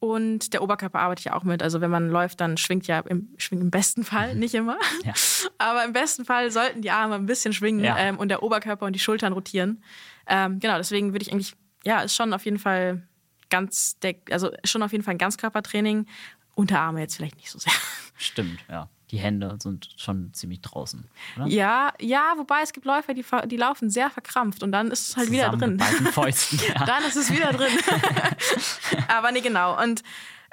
Und der Oberkörper arbeitet ja auch mit. Also wenn man läuft, dann schwingt ja im, schwingt im besten Fall, nicht immer. Ja. Aber im besten Fall sollten die Arme ein bisschen schwingen ja. ähm, und der Oberkörper und die Schultern rotieren. Ähm, genau, deswegen würde ich eigentlich, ja, ist schon auf jeden Fall ganz, also schon auf jeden Fall ein Ganzkörpertraining. Unterarme jetzt vielleicht nicht so sehr. Stimmt, ja die Hände sind schon ziemlich draußen. Oder? Ja, ja, wobei es gibt Läufer, die, die laufen sehr verkrampft und dann ist es halt wieder drin. Mit Fäusten, ja. dann ist es wieder drin. Aber nee, genau. Und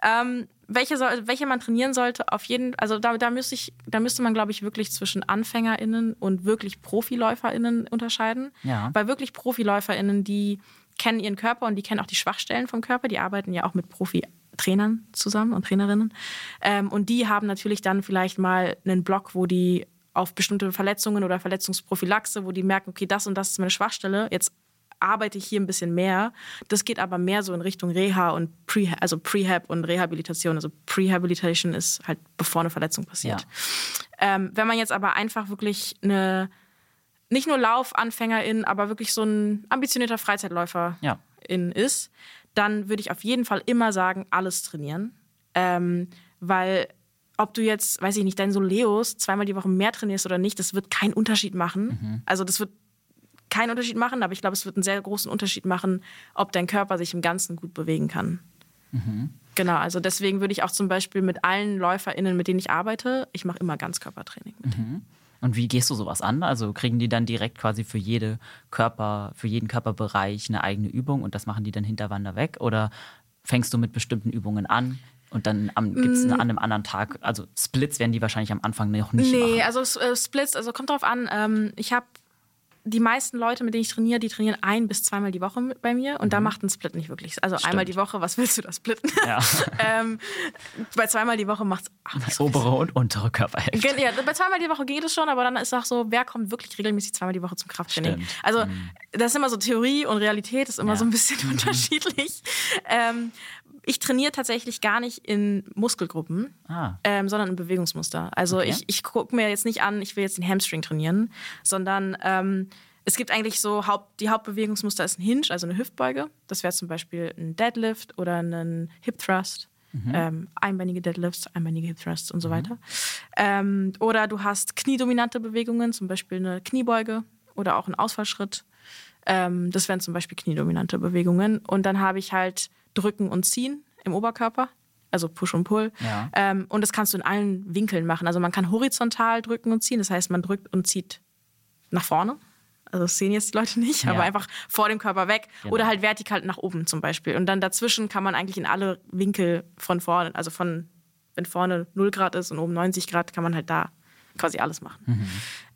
ähm, welche, soll, welche man trainieren sollte, auf jeden also da, da, müsste ich, da müsste man, glaube ich, wirklich zwischen AnfängerInnen und wirklich ProfiläuferInnen unterscheiden. Ja. Weil wirklich ProfiläuferInnen, die kennen ihren Körper und die kennen auch die Schwachstellen vom Körper, die arbeiten ja auch mit Profi Trainern zusammen und Trainerinnen. Ähm, und die haben natürlich dann vielleicht mal einen Blog, wo die auf bestimmte Verletzungen oder Verletzungsprophylaxe, wo die merken, okay, das und das ist meine Schwachstelle, jetzt arbeite ich hier ein bisschen mehr. Das geht aber mehr so in Richtung Reha und Pre, also Prehab und Rehabilitation. Also Prehabilitation ist halt bevor eine Verletzung passiert. Ja. Ähm, wenn man jetzt aber einfach wirklich eine nicht nur Laufanfängerin, aber wirklich so ein ambitionierter Freizeitläufer ja. ist, dann würde ich auf jeden Fall immer sagen, alles trainieren. Ähm, weil ob du jetzt, weiß ich nicht, dein Soleus zweimal die Woche mehr trainierst oder nicht, das wird keinen Unterschied machen. Mhm. Also das wird keinen Unterschied machen, aber ich glaube, es wird einen sehr großen Unterschied machen, ob dein Körper sich im Ganzen gut bewegen kann. Mhm. Genau, also deswegen würde ich auch zum Beispiel mit allen LäuferInnen, mit denen ich arbeite, ich mache immer Ganzkörpertraining mit. Mhm. Und wie gehst du sowas an? Also kriegen die dann direkt quasi für jede Körper, für jeden Körperbereich eine eigene Übung und das machen die dann hinterwander weg? Oder fängst du mit bestimmten Übungen an? Und dann gibt es mm. an einem anderen Tag, also Splits werden die wahrscheinlich am Anfang noch nicht nee, machen. Nee, also äh, Splits, also kommt drauf an. Ähm, ich habe die meisten Leute, mit denen ich trainiere, die trainieren ein bis zweimal die Woche bei mir und mhm. da macht ein Split nicht wirklich. Also Stimmt. einmal die Woche, was willst du da splitten? Ja. ähm, bei zweimal die Woche macht es obere und untere Körperhälfte. Ja, bei zweimal die Woche geht es schon, aber dann ist auch so, wer kommt wirklich regelmäßig zweimal die Woche zum Krafttraining? Stimmt. Also mhm. das ist immer so Theorie und Realität ist immer ja. so ein bisschen mhm. unterschiedlich. Ähm, ich trainiere tatsächlich gar nicht in Muskelgruppen, ah. ähm, sondern in Bewegungsmuster. Also okay. ich, ich gucke mir jetzt nicht an, ich will jetzt den Hamstring trainieren, sondern ähm, es gibt eigentlich so, Haupt, die Hauptbewegungsmuster ist ein Hinge, also eine Hüftbeuge. Das wäre zum Beispiel ein Deadlift oder ein Hip Thrust. Mhm. Ähm, einbeinige Deadlifts, einbeinige Hip Thrusts und so mhm. weiter. Ähm, oder du hast kniedominante Bewegungen, zum Beispiel eine Kniebeuge oder auch ein Ausfallschritt. Ähm, das wären zum Beispiel kniedominante Bewegungen. Und dann habe ich halt Drücken und Ziehen im Oberkörper, also Push und Pull. Ja. Ähm, und das kannst du in allen Winkeln machen. Also man kann horizontal drücken und ziehen, das heißt, man drückt und zieht nach vorne. Also das sehen jetzt die Leute nicht, ja. aber einfach vor dem Körper weg. Genau. Oder halt vertikal nach oben zum Beispiel. Und dann dazwischen kann man eigentlich in alle Winkel von vorne, also von, wenn vorne 0 Grad ist und oben 90 Grad, kann man halt da quasi alles machen. Mhm.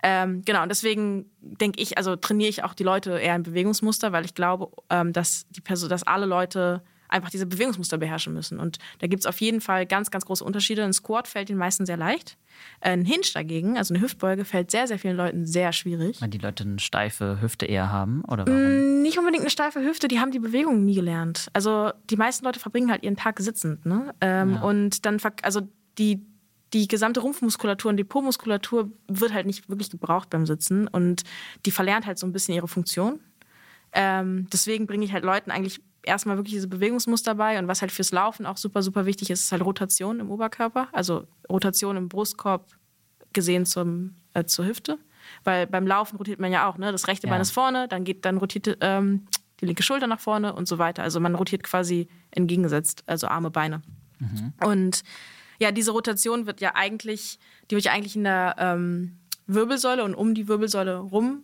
Ähm, genau, und deswegen denke ich, also trainiere ich auch die Leute eher in Bewegungsmuster, weil ich glaube, ähm, dass, die Person, dass alle Leute einfach diese Bewegungsmuster beherrschen müssen. Und da gibt es auf jeden Fall ganz, ganz große Unterschiede. Ein Squat fällt den meisten sehr leicht. Ein Hinge dagegen, also eine Hüftbeuge, fällt sehr, sehr vielen Leuten sehr schwierig. Weil die Leute eine steife Hüfte eher haben, oder warum? Mm, nicht unbedingt eine steife Hüfte, die haben die Bewegung nie gelernt. Also die meisten Leute verbringen halt ihren Tag sitzend. Ne? Ähm, ja. Und dann, also die, die gesamte Rumpfmuskulatur und die Po-Muskulatur wird halt nicht wirklich gebraucht beim Sitzen und die verlernt halt so ein bisschen ihre Funktion. Ähm, deswegen bringe ich halt Leuten eigentlich erstmal wirklich diese Bewegungsmuster bei und was halt fürs Laufen auch super, super wichtig ist, ist halt Rotation im Oberkörper, also Rotation im Brustkorb gesehen zum, äh, zur Hüfte. Weil beim Laufen rotiert man ja auch, ne? Das rechte ja. Bein ist vorne, dann geht, dann rotiert ähm, die linke Schulter nach vorne und so weiter. Also man rotiert quasi entgegengesetzt, also Arme, Beine. Mhm. Und ja, diese Rotation wird ja eigentlich, die wird ja eigentlich in der ähm, Wirbelsäule und um die Wirbelsäule rum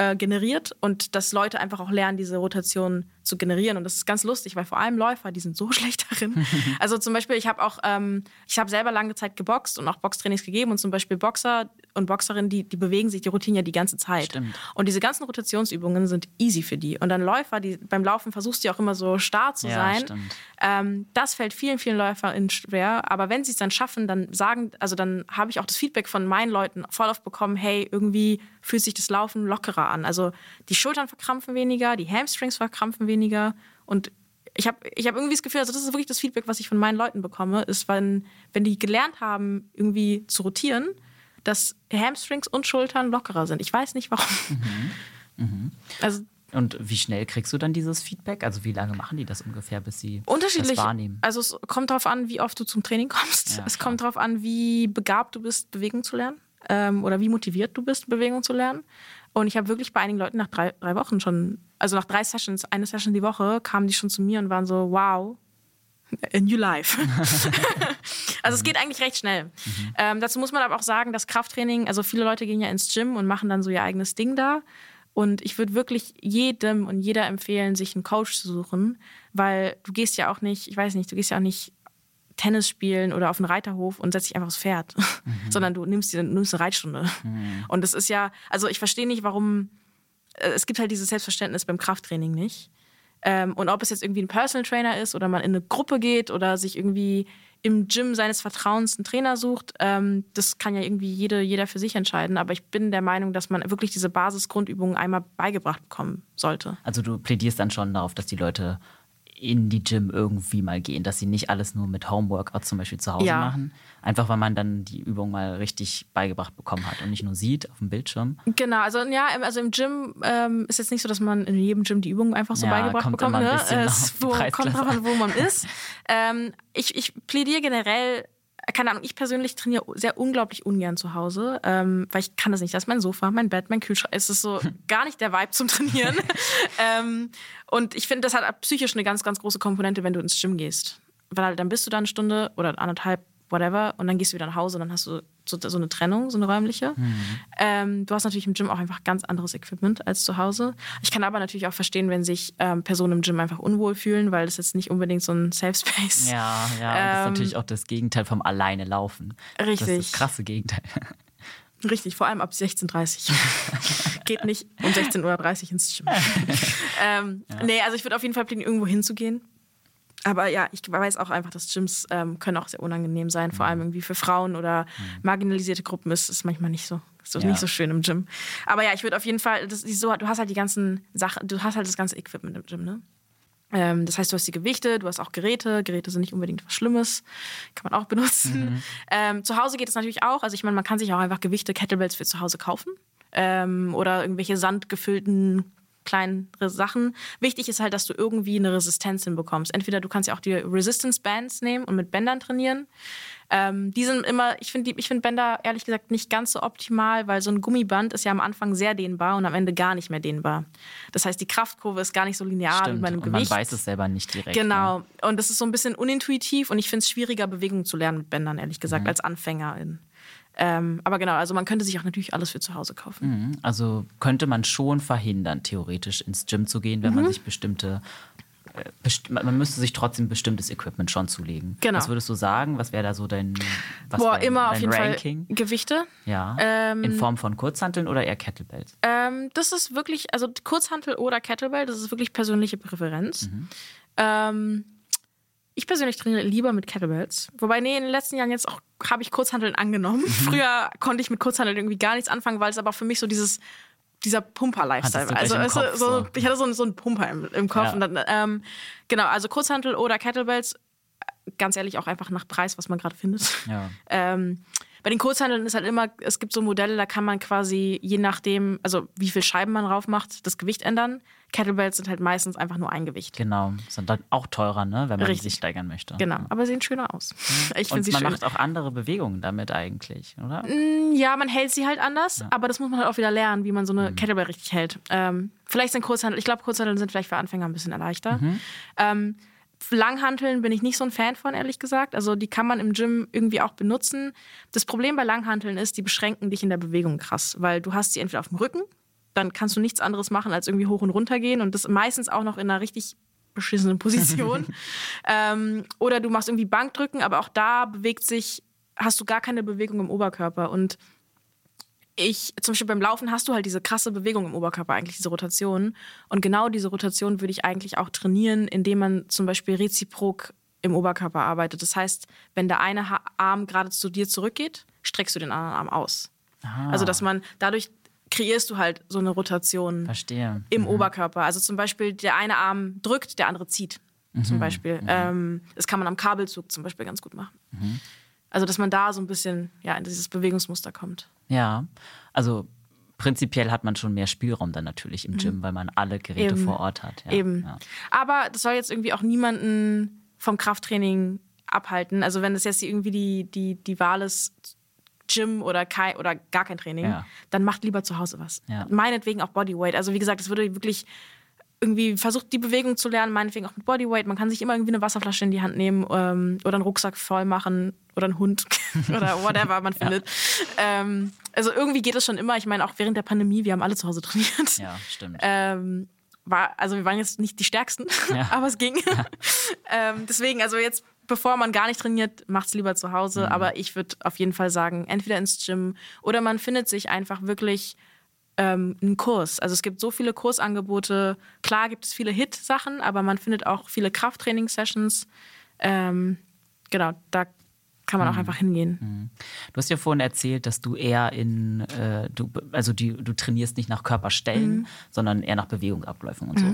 äh, generiert und dass Leute einfach auch lernen, diese Rotation zu generieren. Und das ist ganz lustig, weil vor allem Läufer, die sind so schlecht darin. also zum Beispiel, ich habe auch, ähm, ich habe selber lange Zeit geboxt und auch Boxtrainings gegeben und zum Beispiel Boxer und Boxerinnen, die, die bewegen sich die Routine ja die ganze Zeit. Stimmt. Und diese ganzen Rotationsübungen sind easy für die. Und dann Läufer, die beim Laufen versuchst du ja auch immer so starr zu ja, sein. Ähm, das fällt vielen, vielen LäuferInnen schwer. Aber wenn sie es dann schaffen, dann sagen, also dann habe ich auch das Feedback von meinen Leuten voll oft bekommen, hey, irgendwie fühlt sich das Laufen lockerer an. Also die Schultern verkrampfen weniger, die Hamstrings verkrampfen weniger. Und ich habe ich hab irgendwie das Gefühl, also das ist wirklich das Feedback, was ich von meinen Leuten bekomme, ist, wenn, wenn die gelernt haben, irgendwie zu rotieren, dass Hamstrings und Schultern lockerer sind. Ich weiß nicht warum. Mhm. Mhm. Also und wie schnell kriegst du dann dieses Feedback? Also wie lange machen die das ungefähr, bis sie Unterschiedlich. das wahrnehmen? Also es kommt darauf an, wie oft du zum Training kommst. Ja, es klar. kommt darauf an, wie begabt du bist, Bewegung zu lernen ähm, oder wie motiviert du bist, Bewegung zu lernen. Und ich habe wirklich bei einigen Leuten nach drei, drei Wochen schon, also nach drei Sessions, eine Session die Woche, kamen die schon zu mir und waren so, wow, a new life. also es geht eigentlich recht schnell. Mhm. Ähm, dazu muss man aber auch sagen, dass Krafttraining, also viele Leute gehen ja ins Gym und machen dann so ihr eigenes Ding da. Und ich würde wirklich jedem und jeder empfehlen, sich einen Coach zu suchen, weil du gehst ja auch nicht, ich weiß nicht, du gehst ja auch nicht Tennis spielen oder auf einen Reiterhof und setzt dich einfach aufs Pferd, mhm. sondern du nimmst, dir, nimmst eine Reitstunde. Mhm. Und das ist ja, also ich verstehe nicht, warum, äh, es gibt halt dieses Selbstverständnis beim Krafttraining nicht. Ähm, und ob es jetzt irgendwie ein Personal Trainer ist oder man in eine Gruppe geht oder sich irgendwie im Gym seines Vertrauens einen Trainer sucht, ähm, das kann ja irgendwie jede, jeder für sich entscheiden. Aber ich bin der Meinung, dass man wirklich diese Basisgrundübungen einmal beigebracht bekommen sollte. Also du plädierst dann schon darauf, dass die Leute in die Gym irgendwie mal gehen, dass sie nicht alles nur mit Homeworkout zum Beispiel zu Hause ja. machen. Einfach weil man dann die Übung mal richtig beigebracht bekommen hat und nicht nur sieht auf dem Bildschirm. Genau, also ja, also im Gym ähm, ist jetzt nicht so, dass man in jedem Gym die Übung einfach so ja, beigebracht bekommt. Ne? Es wo, kommt drauf an, wo man ist. ähm, ich, ich plädiere generell keine Ahnung, ich persönlich trainiere sehr unglaublich ungern zu Hause, ähm, weil ich kann das nicht. Das ist mein Sofa, mein Bett, mein Kühlschrank. Es ist so gar nicht der Vibe zum Trainieren. ähm, und ich finde, das hat psychisch eine ganz, ganz große Komponente, wenn du ins Gym gehst. Weil dann bist du da eine Stunde oder anderthalb whatever. Und dann gehst du wieder nach Hause und dann hast du so, so eine Trennung, so eine räumliche. Mhm. Ähm, du hast natürlich im Gym auch einfach ganz anderes Equipment als zu Hause. Ich kann aber natürlich auch verstehen, wenn sich ähm, Personen im Gym einfach unwohl fühlen, weil das jetzt nicht unbedingt so ein Safe Space. Ja, ja, ähm, das ist ähm, natürlich auch das Gegenteil vom alleine laufen. Richtig. Das ist das krasse Gegenteil. Richtig, vor allem ab 16.30 Uhr. Geht nicht um 16.30 Uhr ins Gym. ähm, ja. Nee, also ich würde auf jeden Fall planen, irgendwo hinzugehen. Aber ja, ich weiß auch einfach, dass Gyms ähm, können auch sehr unangenehm sein. Vor mhm. allem irgendwie für Frauen oder mhm. marginalisierte Gruppen ist es manchmal nicht so. Ist ja. nicht so schön im Gym. Aber ja, ich würde auf jeden Fall, das, so, du hast halt die ganzen Sachen, du hast halt das ganze Equipment im Gym, ne? Ähm, das heißt, du hast die Gewichte, du hast auch Geräte. Geräte sind nicht unbedingt was Schlimmes, kann man auch benutzen. Mhm. Ähm, zu Hause geht es natürlich auch. Also ich meine, man kann sich auch einfach Gewichte, Kettlebells für zu Hause kaufen ähm, oder irgendwelche sandgefüllten kleinere Sachen. Wichtig ist halt, dass du irgendwie eine Resistenz hinbekommst. Entweder du kannst ja auch die Resistance Bands nehmen und mit Bändern trainieren. Ähm, die sind immer, ich finde find Bänder ehrlich gesagt nicht ganz so optimal, weil so ein Gummiband ist ja am Anfang sehr dehnbar und am Ende gar nicht mehr dehnbar. Das heißt, die Kraftkurve ist gar nicht so linear Stimmt. wie bei einem und Gewicht. Man weiß es selber nicht direkt. Genau. Ne? Und das ist so ein bisschen unintuitiv und ich finde es schwieriger, Bewegungen zu lernen mit Bändern, ehrlich gesagt, mhm. als Anfängerin. Ähm, aber genau, also man könnte sich auch natürlich alles für zu Hause kaufen. Mhm. Also könnte man schon verhindern, theoretisch ins Gym zu gehen, wenn mhm. man sich bestimmte äh, man müsste sich trotzdem bestimmtes Equipment schon zulegen. Genau. Was würdest du sagen? Was wäre da so dein, was Boah, dein, immer dein auf jeden Ranking? Fall Gewichte. Ja. Ähm, In Form von Kurzhanteln oder eher Kettlebells? Ähm, das ist wirklich, also Kurzhantel oder Kettlebell, das ist wirklich persönliche Präferenz. Mhm. Ähm, ich persönlich trainiere lieber mit Kettlebells. Wobei, nee, in den letzten Jahren jetzt auch habe ich Kurzhanteln angenommen. Mhm. Früher konnte ich mit Kurzhanteln irgendwie gar nichts anfangen, weil es aber für mich so dieses dieser Pumper-Lifestyle. Also, also so, so, ich hatte so, so einen Pumper im, im Kopf. Ja. Und dann, ähm, genau, also Kurzhantel oder Kettlebells, ganz ehrlich auch einfach nach Preis, was man gerade findet. Ja. Ähm, bei den Kurzhandeln ist halt immer, es gibt so Modelle, da kann man quasi je nachdem, also wie viel Scheiben man drauf macht, das Gewicht ändern. Kettlebells sind halt meistens einfach nur ein Gewicht. Genau, sind dann auch teurer, ne, wenn man Richtig. sich steigern möchte. Genau, aber sehen schöner aus. Ich Und sie man schön. macht auch andere Bewegungen damit eigentlich, oder? Mm, ja, man hält sie halt anders, ja. aber das muss man halt auch wieder lernen, wie man so eine mhm. Kettlebell richtig hält. Ähm, vielleicht sind Kurzhandel, ich glaube, Kurzhandel sind vielleicht für Anfänger ein bisschen erleichtert. Mhm. Ähm, Langhanteln bin ich nicht so ein Fan von, ehrlich gesagt. Also die kann man im Gym irgendwie auch benutzen. Das Problem bei Langhanteln ist, die beschränken dich in der Bewegung krass, weil du hast sie entweder auf dem Rücken, dann kannst du nichts anderes machen, als irgendwie hoch und runter gehen und das meistens auch noch in einer richtig beschissenen Position. ähm, oder du machst irgendwie Bankdrücken, aber auch da bewegt sich, hast du gar keine Bewegung im Oberkörper und ich, zum Beispiel beim Laufen hast du halt diese krasse Bewegung im Oberkörper, eigentlich diese Rotation. Und genau diese Rotation würde ich eigentlich auch trainieren, indem man zum Beispiel reziprok im Oberkörper arbeitet. Das heißt, wenn der eine Arm gerade zu dir zurückgeht, streckst du den anderen Arm aus. Ah. Also, dass man dadurch kreierst du halt so eine Rotation Verstehe. im mhm. Oberkörper. Also zum Beispiel der eine Arm drückt, der andere zieht. Mhm. Zum Beispiel. Mhm. Ähm, das kann man am Kabelzug zum Beispiel ganz gut machen. Mhm. Also, dass man da so ein bisschen ja, in dieses Bewegungsmuster kommt. Ja, also prinzipiell hat man schon mehr Spielraum dann natürlich im Gym, mhm. weil man alle Geräte Eben. vor Ort hat. Ja. Eben. Ja. Aber das soll jetzt irgendwie auch niemanden vom Krafttraining abhalten. Also wenn das jetzt irgendwie die, die, die Wahl ist, Gym oder, kein, oder gar kein Training, ja. dann macht lieber zu Hause was. Meinetwegen auch Bodyweight. Also wie gesagt, es würde wirklich irgendwie versucht, die Bewegung zu lernen, meinetwegen auch mit Bodyweight. Man kann sich immer irgendwie eine Wasserflasche in die Hand nehmen ähm, oder einen Rucksack voll machen oder einen Hund oder whatever man findet. Ja. Ähm, also irgendwie geht es schon immer. Ich meine, auch während der Pandemie, wir haben alle zu Hause trainiert. Ja, stimmt. Ähm, war, also wir waren jetzt nicht die Stärksten, ja. aber es ging. Ja. ähm, deswegen, also jetzt, bevor man gar nicht trainiert, macht es lieber zu Hause. Mhm. Aber ich würde auf jeden Fall sagen, entweder ins Gym oder man findet sich einfach wirklich ähm, einen Kurs. Also es gibt so viele Kursangebote. Klar gibt es viele Hit-Sachen, aber man findet auch viele Krafttraining-Sessions. Ähm, genau, da kann man auch mhm. einfach hingehen. Mhm. Du hast ja vorhin erzählt, dass du eher in, äh, du, also die, du trainierst nicht nach Körperstellen, mhm. sondern eher nach Bewegungsabläufen und so.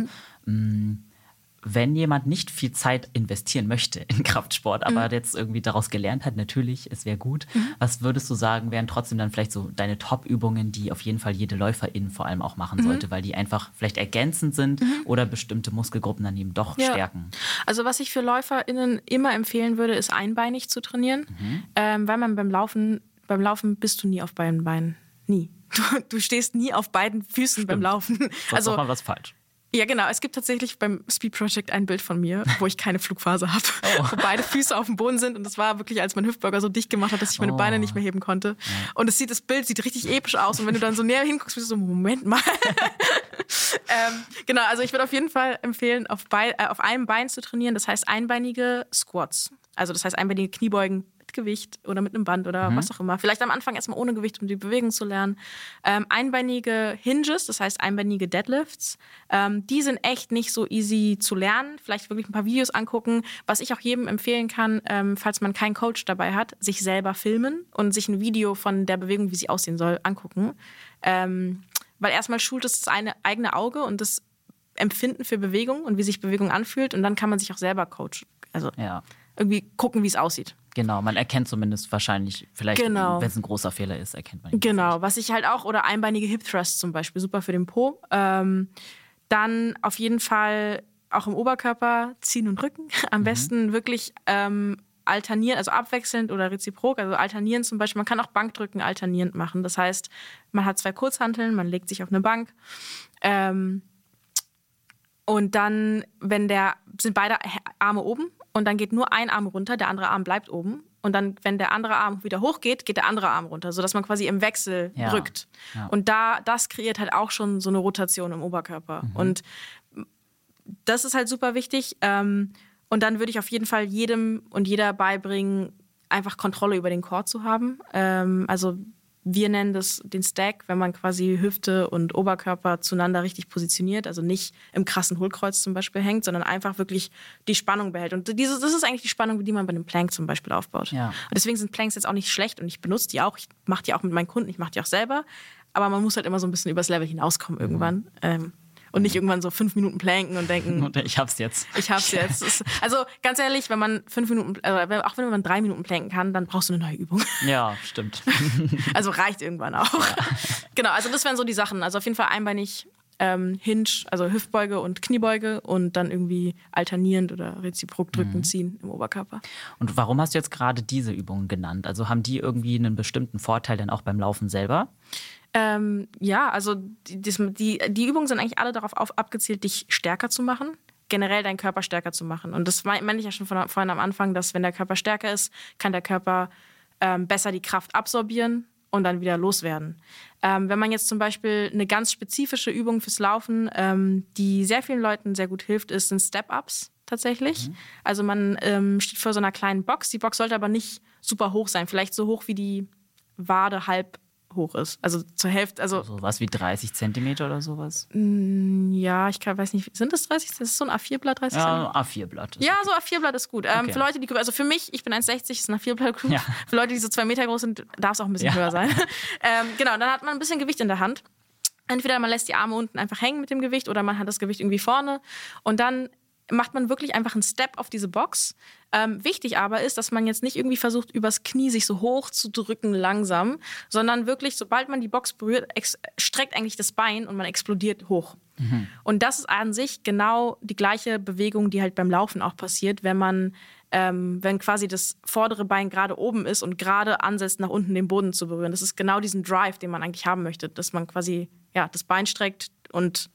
Wenn jemand nicht viel Zeit investieren möchte in Kraftsport, aber mhm. jetzt irgendwie daraus gelernt hat, natürlich, es wäre gut. Mhm. Was würdest du sagen, wären trotzdem dann vielleicht so deine Top-Übungen, die auf jeden Fall jede Läuferin vor allem auch machen mhm. sollte, weil die einfach vielleicht ergänzend sind mhm. oder bestimmte Muskelgruppen dann eben doch ja. stärken? Also was ich für LäuferInnen immer empfehlen würde, ist einbeinig zu trainieren, mhm. ähm, weil man beim Laufen, beim Laufen bist du nie auf beiden Beinen. Nie. Du, du stehst nie auf beiden Füßen Stimmt. beim Laufen. Sonst also mal was falsch. Ja, genau. Es gibt tatsächlich beim Speed Project ein Bild von mir, wo ich keine Flugphase habe, oh. wo beide Füße auf dem Boden sind. Und das war wirklich, als mein Hüftburger so dicht gemacht hat, dass ich meine oh. Beine nicht mehr heben konnte. Ja. Und es sieht, das Bild sieht richtig episch aus. Und wenn du dann so näher hinguckst, bist du so, Moment mal. ähm, genau, also ich würde auf jeden Fall empfehlen, auf, äh, auf einem Bein zu trainieren. Das heißt einbeinige Squats. Also das heißt einbeinige Kniebeugen Gewicht oder mit einem Band oder mhm. was auch immer. Vielleicht am Anfang erstmal ohne Gewicht, um die Bewegung zu lernen. Ähm, einbeinige Hinges, das heißt einbeinige Deadlifts, ähm, die sind echt nicht so easy zu lernen. Vielleicht wirklich ein paar Videos angucken. Was ich auch jedem empfehlen kann, ähm, falls man keinen Coach dabei hat, sich selber filmen und sich ein Video von der Bewegung, wie sie aussehen soll, angucken. Ähm, weil erstmal schult es das eine, eigene Auge und das Empfinden für Bewegung und wie sich Bewegung anfühlt und dann kann man sich auch selber coachen. Also ja. irgendwie gucken, wie es aussieht. Genau, man erkennt zumindest wahrscheinlich, vielleicht, genau. wenn es ein großer Fehler ist, erkennt man ihn. Genau, was ich halt auch, oder einbeinige Hip Thrusts zum Beispiel, super für den Po. Ähm, dann auf jeden Fall auch im Oberkörper ziehen und rücken. Am mhm. besten wirklich ähm, alternieren, also abwechselnd oder reziprok, also alternieren zum Beispiel. Man kann auch Bankdrücken alternierend machen. Das heißt, man hat zwei Kurzhanteln, man legt sich auf eine Bank. Ähm, und dann, wenn der, sind beide Arme oben und dann geht nur ein Arm runter, der andere Arm bleibt oben. Und dann, wenn der andere Arm wieder hochgeht, geht der andere Arm runter, sodass man quasi im Wechsel ja. drückt. Ja. Und da, das kreiert halt auch schon so eine Rotation im Oberkörper. Mhm. Und das ist halt super wichtig. Ähm, und dann würde ich auf jeden Fall jedem und jeder beibringen, einfach Kontrolle über den Core zu haben. Ähm, also wir nennen das den Stack, wenn man quasi Hüfte und Oberkörper zueinander richtig positioniert, also nicht im krassen Hohlkreuz zum Beispiel hängt, sondern einfach wirklich die Spannung behält. Und diese, das ist eigentlich die Spannung, die man bei einem Plank zum Beispiel aufbaut. Ja. Und deswegen sind Planks jetzt auch nicht schlecht und ich benutze die auch. Ich mache die auch mit meinen Kunden, ich mache die auch selber. Aber man muss halt immer so ein bisschen übers Level hinauskommen irgendwann. Mhm. Ähm, und nicht irgendwann so fünf Minuten planken und denken, ich hab's jetzt. Ich hab's jetzt. also ganz ehrlich, wenn man fünf Minuten, äh, auch wenn man drei Minuten planken kann, dann brauchst du eine neue Übung. Ja, stimmt. also reicht irgendwann auch. Ja. Genau, also das wären so die Sachen. Also auf jeden Fall einbeinig ähm, Hinge, also Hüftbeuge und Kniebeuge und dann irgendwie alternierend oder reziprok drücken, mhm. ziehen im Oberkörper. Und warum hast du jetzt gerade diese Übungen genannt? Also haben die irgendwie einen bestimmten Vorteil denn auch beim Laufen selber? Ähm, ja, also die, die, die Übungen sind eigentlich alle darauf auf, abgezielt, dich stärker zu machen generell deinen Körper stärker zu machen. Und das meine ich ja schon von, vorhin am Anfang, dass wenn der Körper stärker ist, kann der Körper ähm, besser die Kraft absorbieren und dann wieder loswerden. Ähm, wenn man jetzt zum Beispiel eine ganz spezifische Übung fürs Laufen, ähm, die sehr vielen Leuten sehr gut hilft, ist, sind Step-Ups tatsächlich. Mhm. Also man ähm, steht vor so einer kleinen Box. Die Box sollte aber nicht super hoch sein, vielleicht so hoch wie die Wade halb hoch ist. Also zur Hälfte. Also, so was wie 30 Zentimeter oder sowas? Mm, ja, ich kann, weiß nicht, sind das 30? Das ist so ein A4-Blatt, 30 Ja, A4-Blatt. Ja, so A4-Blatt ist gut. Ähm, okay. Für Leute, die, also für mich, ich bin 1,60, ist ein A4-Blatt gut. Ja. Für Leute, die so zwei Meter groß sind, darf es auch ein bisschen ja. höher sein. ähm, genau, dann hat man ein bisschen Gewicht in der Hand. Entweder man lässt die Arme unten einfach hängen mit dem Gewicht oder man hat das Gewicht irgendwie vorne. Und dann macht man wirklich einfach einen Step auf diese Box. Ähm, wichtig aber ist, dass man jetzt nicht irgendwie versucht, übers Knie sich so hoch zu drücken langsam, sondern wirklich, sobald man die Box berührt, streckt eigentlich das Bein und man explodiert hoch. Mhm. Und das ist an sich genau die gleiche Bewegung, die halt beim Laufen auch passiert, wenn man ähm, wenn quasi das vordere Bein gerade oben ist und gerade ansetzt, nach unten den Boden zu berühren. Das ist genau diesen Drive, den man eigentlich haben möchte, dass man quasi ja, das Bein streckt und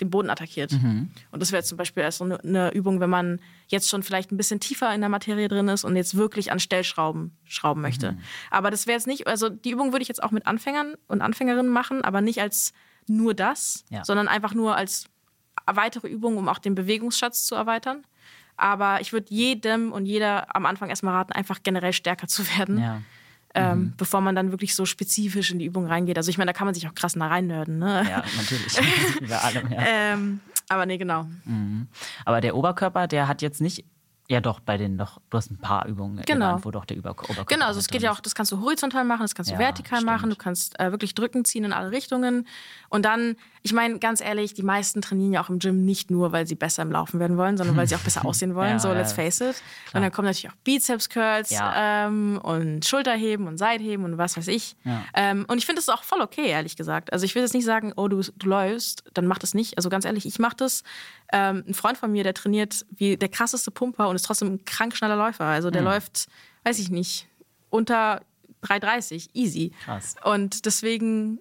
den Boden attackiert. Mhm. Und das wäre zum Beispiel erst so eine, eine, Übung, wenn man jetzt schon vielleicht ein bisschen tiefer in der Materie drin ist und jetzt wirklich an Stellschrauben schrauben möchte. Mhm. Aber das wäre jetzt nicht, also die Übung würde ich jetzt auch mit Anfängern und Anfängerinnen machen, aber nicht als nur das, ja. sondern einfach nur als weitere Übung, um auch den Bewegungsschatz zu erweitern. Aber ich würde jedem und jeder am Anfang erstmal raten, einfach generell stärker zu werden. Ja ähm, mhm. bevor man dann wirklich so spezifisch in die Übung reingeht. Also ich meine, da kann man sich auch krass nach reinnörden. Ne? Ja, natürlich. Über allem, ja. Ähm, aber nee, genau. Mhm. Aber der Oberkörper, der hat jetzt nicht ja, doch, bei den doch, du hast ein paar Übungen genau. genannt, wo doch der Über Oberkörper. Genau, also es geht ja auch, das kannst du horizontal machen, das kannst du ja, vertikal stimmt. machen, du kannst äh, wirklich drücken, ziehen in alle Richtungen. Und dann, ich meine, ganz ehrlich, die meisten trainieren ja auch im Gym nicht nur, weil sie besser im Laufen werden wollen, sondern weil sie auch besser aussehen wollen. ja, so, let's face it. Klar. Und dann kommen natürlich auch Bizeps-Curls ähm, und Schulterheben und Seitheben und was weiß ich. Ähm, und ich finde das auch voll okay, ehrlich gesagt. Also ich will jetzt nicht sagen, oh, du, du läufst, dann mach das nicht. Also ganz ehrlich, ich mach das ähm, ein Freund von mir, der trainiert wie der krasseste Pumper und ist trotzdem ein krank schneller Läufer. Also der mhm. läuft, weiß ich nicht, unter 3,30, easy. Krass. Und deswegen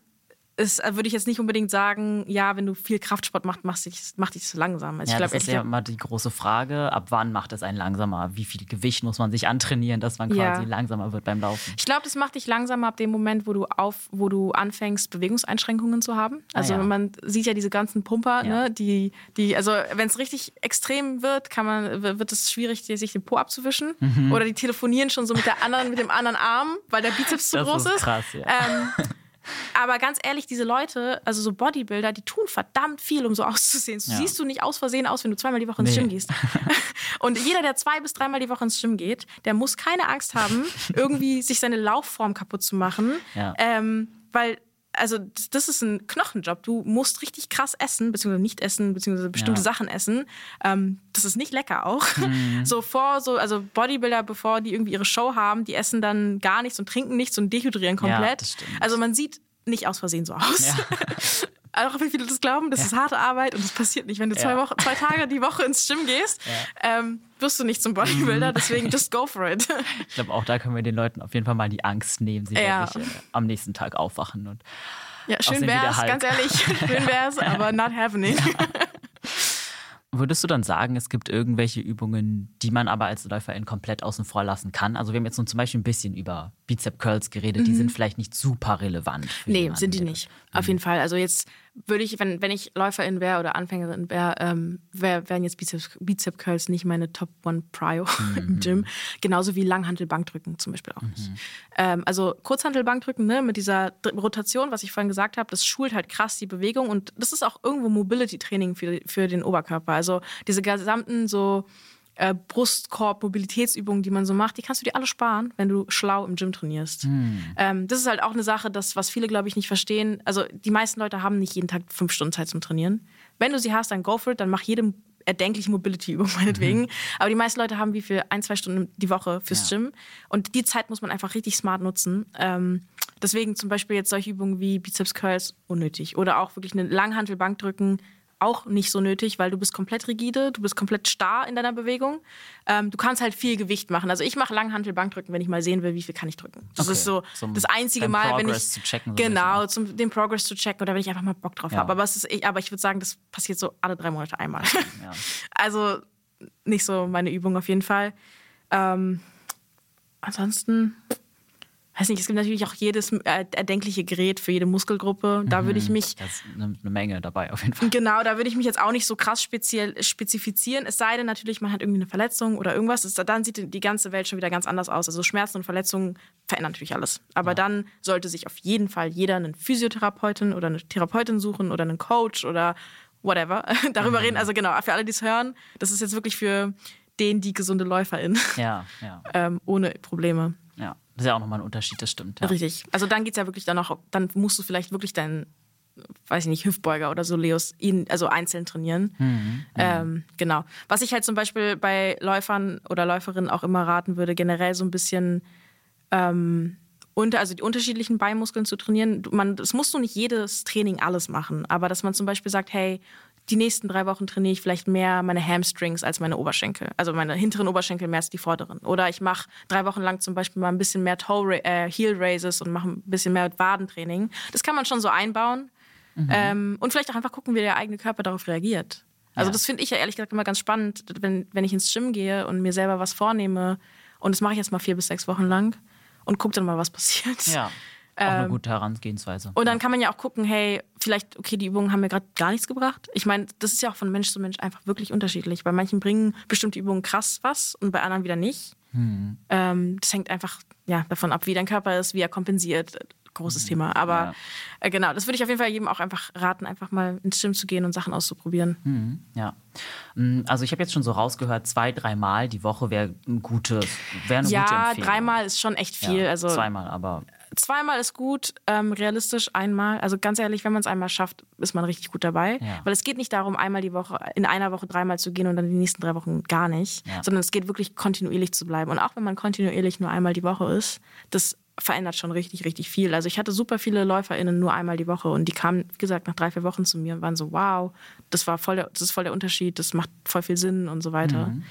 ist, äh, würde ich jetzt nicht unbedingt sagen, ja, wenn du viel Kraftsport machst, machst dich, macht dich so langsam. Also ja, glaub, das ist ja immer die große Frage, ab wann macht es einen langsamer? Wie viel Gewicht muss man sich antrainieren, dass man quasi ja. langsamer wird beim Laufen? Ich glaube, das macht dich langsamer ab dem Moment, wo du auf, wo du anfängst, Bewegungseinschränkungen zu haben. Ah, also ah, ja. man sieht ja diese ganzen Pumper, ne, die, die, also wenn es richtig extrem wird, kann man, wird es schwierig, sich den Po abzuwischen. Mhm. Oder die telefonieren schon so mit der anderen, mit dem anderen Arm, weil der Bizeps zu das groß ist. Krass, ja. Ähm, aber ganz ehrlich, diese Leute, also so Bodybuilder, die tun verdammt viel, um so auszusehen. So ja. siehst du nicht aus Versehen aus, wenn du zweimal die Woche ins nee. Gym gehst. Und jeder, der zwei bis dreimal die Woche ins Gym geht, der muss keine Angst haben, irgendwie sich seine Laufform kaputt zu machen. Ja. Ähm, weil also das ist ein Knochenjob. Du musst richtig krass essen, beziehungsweise nicht essen, beziehungsweise bestimmte ja. Sachen essen. Ähm, das ist nicht lecker auch. Mhm. So vor, so, also Bodybuilder, bevor die irgendwie ihre Show haben, die essen dann gar nichts und trinken nichts und dehydrieren komplett. Ja, also man sieht nicht aus Versehen so aus. Ja. auch wie viele das glauben, das ja. ist harte Arbeit und das passiert nicht. Wenn du zwei, Wochen, zwei Tage die Woche ins Gym gehst, ja. ähm, wirst du nicht zum Bodybuilder, mhm. deswegen just go for it. Ich glaube, auch da können wir den Leuten auf jeden Fall mal die Angst nehmen, sie ja. wirklich äh, am nächsten Tag aufwachen und ja, schön wär's, ganz ehrlich, schön wär's, aber not happening. Würdest du dann sagen, es gibt irgendwelche Übungen, die man aber als Läuferin komplett außen vor lassen kann? Also wir haben jetzt nun zum Beispiel ein bisschen über Bizep Curls geredet, mhm. die sind vielleicht nicht super relevant. nee, jemanden, sind die nicht. Mhm. Auf jeden Fall. Also jetzt würde ich, wenn, wenn ich Läuferin wäre oder Anfängerin wäre, ähm, wär, wären jetzt Bizep, Bizep Curls nicht meine Top One Prio mhm. im Gym. Genauso wie Langhantel-Bankdrücken zum Beispiel auch nicht. Mhm. Ähm, also Kurzhantel-Bankdrücken ne, mit dieser Rotation, was ich vorhin gesagt habe, das schult halt krass die Bewegung und das ist auch irgendwo Mobility-Training für, für den Oberkörper. Also diese gesamten so äh, Brustkorb, Mobilitätsübungen, die man so macht, die kannst du dir alle sparen, wenn du schlau im Gym trainierst. Hm. Ähm, das ist halt auch eine Sache, das, was viele, glaube ich, nicht verstehen. Also die meisten Leute haben nicht jeden Tag fünf Stunden Zeit zum Trainieren. Wenn du sie hast, dann go for it, dann mach jede erdenkliche Mobility-Übung meinetwegen. Mhm. Aber die meisten Leute haben wie viel? Ein, zwei Stunden die Woche fürs ja. Gym. Und die Zeit muss man einfach richtig smart nutzen. Ähm, deswegen zum Beispiel jetzt solche Übungen wie Bizeps Curls unnötig. Oder auch wirklich eine Langhantel-Bank drücken auch nicht so nötig, weil du bist komplett rigide, du bist komplett starr in deiner Bewegung. Ähm, du kannst halt viel Gewicht machen. Also ich mache Langhantel Bankdrücken, wenn ich mal sehen will, wie viel kann ich drücken. Das okay. ist so zum das einzige Mal, Progress wenn ich zu checken, genau zum den Progress zu checken oder wenn ich einfach mal Bock drauf ja. habe. Aber es ist, ich, aber ich würde sagen, das passiert so alle drei Monate einmal. Ja. also nicht so meine Übung auf jeden Fall. Ähm, ansonsten weiß nicht, es gibt natürlich auch jedes äh, erdenkliche Gerät für jede Muskelgruppe. Da mhm, würde ich mich. Das ist eine, Menge dabei auf jeden Fall. Genau, da würde ich mich jetzt auch nicht so krass speziell spezifizieren. Es sei denn natürlich, man hat irgendwie eine Verletzung oder irgendwas. Das, dann sieht die ganze Welt schon wieder ganz anders aus. Also Schmerzen und Verletzungen verändern natürlich alles. Aber ja. dann sollte sich auf jeden Fall jeder einen Physiotherapeutin oder eine Therapeutin suchen oder einen Coach oder whatever. Darüber mhm. reden. Also genau, für alle, die es hören, das ist jetzt wirklich für den, die gesunde Läuferin. Ja, ja. ähm, ohne Probleme. Das ist ja auch nochmal ein Unterschied, das stimmt. Ja. Richtig. Also dann geht es ja wirklich dann noch, dann musst du vielleicht wirklich deinen, weiß ich nicht, Hüftbeuger oder so, Leos, ihn, also einzeln trainieren. Mhm, mhm, ähm, genau. Was ich halt zum Beispiel bei Läufern oder Läuferinnen auch immer raten würde, generell so ein bisschen ähm, unter, also die unterschiedlichen Beinmuskeln zu trainieren. Man, das musst du nicht jedes Training alles machen, aber dass man zum Beispiel sagt, hey, die nächsten drei Wochen trainiere ich vielleicht mehr meine Hamstrings als meine Oberschenkel. Also meine hinteren Oberschenkel mehr als die vorderen. Oder ich mache drei Wochen lang zum Beispiel mal ein bisschen mehr Toe, äh, Heel Raises und mache ein bisschen mehr Wadentraining. Das kann man schon so einbauen. Mhm. Ähm, und vielleicht auch einfach gucken, wie der eigene Körper darauf reagiert. Also ja. das finde ich ja ehrlich gesagt immer ganz spannend, wenn, wenn ich ins Gym gehe und mir selber was vornehme. Und das mache ich jetzt mal vier bis sechs Wochen lang und gucke dann mal, was passiert. Ja. Auch eine ähm, gute Herangehensweise. Und dann kann man ja auch gucken, hey, vielleicht, okay, die Übungen haben mir gerade gar nichts gebracht. Ich meine, das ist ja auch von Mensch zu Mensch einfach wirklich unterschiedlich. Bei manchen bringen bestimmte Übungen krass was und bei anderen wieder nicht. Hm. Ähm, das hängt einfach ja, davon ab, wie dein Körper ist, wie er kompensiert. Großes hm. Thema. Aber ja. äh, genau, das würde ich auf jeden Fall jedem auch einfach raten, einfach mal ins Gym zu gehen und Sachen auszuprobieren. Hm. Ja. Hm, also ich habe jetzt schon so rausgehört, zwei, dreimal die Woche wäre ein gutes, wäre eine ja, gute Empfehlung. Ja, dreimal ist schon echt viel. Ja, also zweimal, aber zweimal ist gut, ähm, realistisch einmal. Also ganz ehrlich, wenn man es einmal schafft, ist man richtig gut dabei. Ja. Weil es geht nicht darum, einmal die Woche, in einer Woche dreimal zu gehen und dann die nächsten drei Wochen gar nicht, ja. sondern es geht wirklich kontinuierlich zu bleiben. Und auch wenn man kontinuierlich nur einmal die Woche ist, das verändert schon richtig, richtig viel. Also ich hatte super viele LäuferInnen nur einmal die Woche und die kamen, wie gesagt, nach drei, vier Wochen zu mir und waren so, wow, das war voll der, das ist voll der Unterschied, das macht voll viel Sinn und so weiter. Mhm.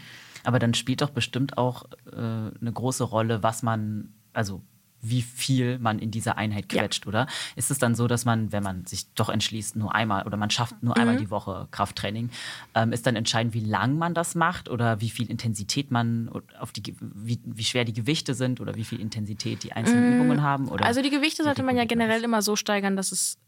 Aber dann spielt doch bestimmt auch äh, eine große Rolle, was man, also wie viel man in dieser Einheit quetscht, ja. oder? Ist es dann so, dass man, wenn man sich doch entschließt, nur einmal oder man schafft nur mhm. einmal die Woche Krafttraining, ähm, ist dann entscheidend, wie lang man das macht oder wie viel Intensität man auf die, wie, wie schwer die Gewichte sind oder wie viel Intensität die einzelnen mhm. Übungen haben? Oder also die Gewichte sollte man ja generell immer so steigern, dass es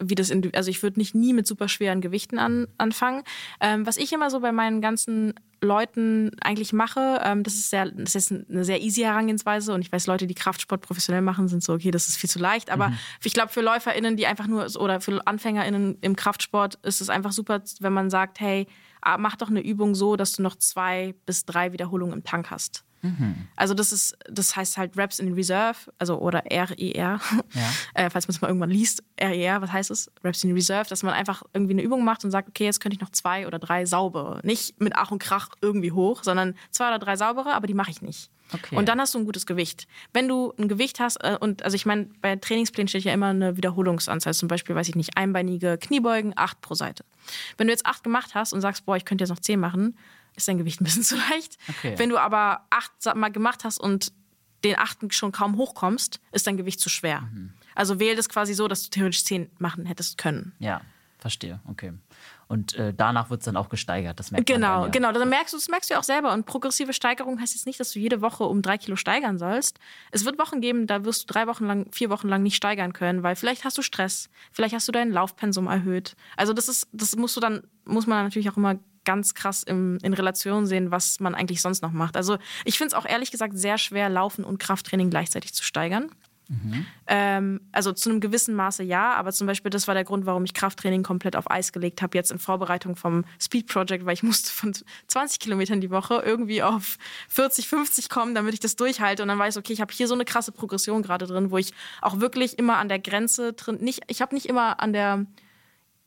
wie das, in, also ich würde nicht nie mit super schweren Gewichten an, anfangen. Ähm, was ich immer so bei meinen ganzen Leuten eigentlich mache, ähm, das ist sehr, das ist eine sehr easy Herangehensweise und ich weiß, Leute, die Kraftsport professionell machen, sind so, okay, das ist viel zu leicht. Aber mhm. ich glaube, für LäuferInnen, die einfach nur oder für AnfängerInnen im Kraftsport ist es einfach super, wenn man sagt, hey, ah, mach doch eine Übung so, dass du noch zwei bis drei Wiederholungen im Tank hast. Mhm. Also das ist, das heißt halt Reps in Reserve, also oder RER, e ja. äh, falls man es mal irgendwann liest, RER, e was heißt es? Reps in Reserve, dass man einfach irgendwie eine Übung macht und sagt, okay, jetzt könnte ich noch zwei oder drei saubere. Nicht mit Ach und Krach irgendwie hoch, sondern zwei oder drei saubere, aber die mache ich nicht. Okay. Und dann hast du ein gutes Gewicht. Wenn du ein Gewicht hast, äh, und also ich meine, bei Trainingsplänen steht ja immer eine Wiederholungsanzahl. Zum Beispiel, weiß ich nicht, einbeinige Kniebeugen, acht pro Seite. Wenn du jetzt acht gemacht hast und sagst, boah, ich könnte jetzt noch zehn machen, ist dein Gewicht ein bisschen zu leicht. Okay. Wenn du aber acht mal gemacht hast und den achten schon kaum hochkommst, ist dein Gewicht zu schwer. Mhm. Also wähl das quasi so, dass du theoretisch zehn machen hättest können. Ja, verstehe. Okay. Und äh, danach wird es dann auch gesteigert. Das merkt genau, man ja. genau. Dann merkst du, das merkst du auch selber. Und progressive Steigerung heißt jetzt nicht, dass du jede Woche um drei Kilo steigern sollst. Es wird Wochen geben, da wirst du drei Wochen lang, vier Wochen lang nicht steigern können, weil vielleicht hast du Stress, vielleicht hast du dein Laufpensum erhöht. Also das ist, das musst du dann, muss man natürlich auch immer ganz krass im, in Relation sehen, was man eigentlich sonst noch macht. Also ich finde es auch ehrlich gesagt sehr schwer, Laufen und Krafttraining gleichzeitig zu steigern. Mhm. Ähm, also zu einem gewissen Maße ja, aber zum Beispiel das war der Grund, warum ich Krafttraining komplett auf Eis gelegt habe, jetzt in Vorbereitung vom Speed Project, weil ich musste von 20 Kilometern die Woche irgendwie auf 40, 50 kommen, damit ich das durchhalte. Und dann weiß ich, okay, ich habe hier so eine krasse Progression gerade drin, wo ich auch wirklich immer an der Grenze drin, nicht, ich habe nicht immer an der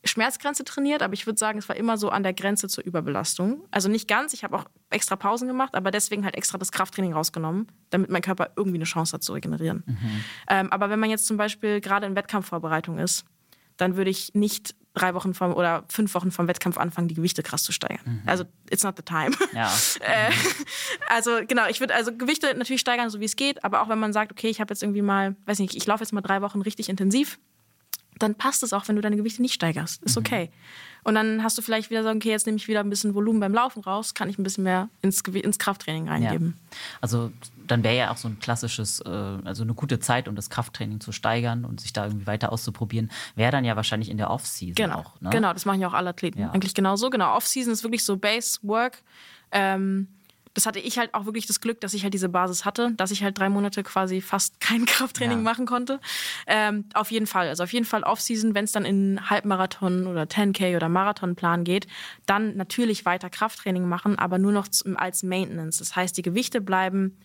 Schmerzgrenze trainiert, aber ich würde sagen, es war immer so an der Grenze zur Überbelastung. Also nicht ganz, ich habe auch extra Pausen gemacht, aber deswegen halt extra das Krafttraining rausgenommen, damit mein Körper irgendwie eine Chance hat zu regenerieren. Mhm. Ähm, aber wenn man jetzt zum Beispiel gerade in Wettkampfvorbereitung ist, dann würde ich nicht drei Wochen vom oder fünf Wochen vom Wettkampf anfangen, die Gewichte krass zu steigern. Mhm. Also it's not the time. Ja. äh, also genau, ich würde also Gewichte natürlich steigern, so wie es geht, aber auch wenn man sagt, okay, ich habe jetzt irgendwie mal, weiß nicht, ich laufe jetzt mal drei Wochen richtig intensiv, dann passt es auch, wenn du deine Gewichte nicht steigerst. Ist mhm. okay. Und dann hast du vielleicht wieder so, okay, jetzt nehme ich wieder ein bisschen Volumen beim Laufen raus, kann ich ein bisschen mehr ins, ins Krafttraining reingeben. Ja. Also dann wäre ja auch so ein klassisches, äh, also eine gute Zeit, um das Krafttraining zu steigern und sich da irgendwie weiter auszuprobieren, wäre dann ja wahrscheinlich in der Off-Season genau. auch. Ne? Genau, das machen ja auch alle Athleten. Ja. Eigentlich genauso. Genau, Off-Season ist wirklich so Base-Work. Ähm, das hatte ich halt auch wirklich das Glück, dass ich halt diese Basis hatte, dass ich halt drei Monate quasi fast kein Krafttraining ja. machen konnte. Ähm, auf jeden Fall. Also auf jeden Fall Off-Season, wenn es dann in Halbmarathon oder 10K oder Marathonplan geht, dann natürlich weiter Krafttraining machen, aber nur noch als Maintenance. Das heißt, die Gewichte bleiben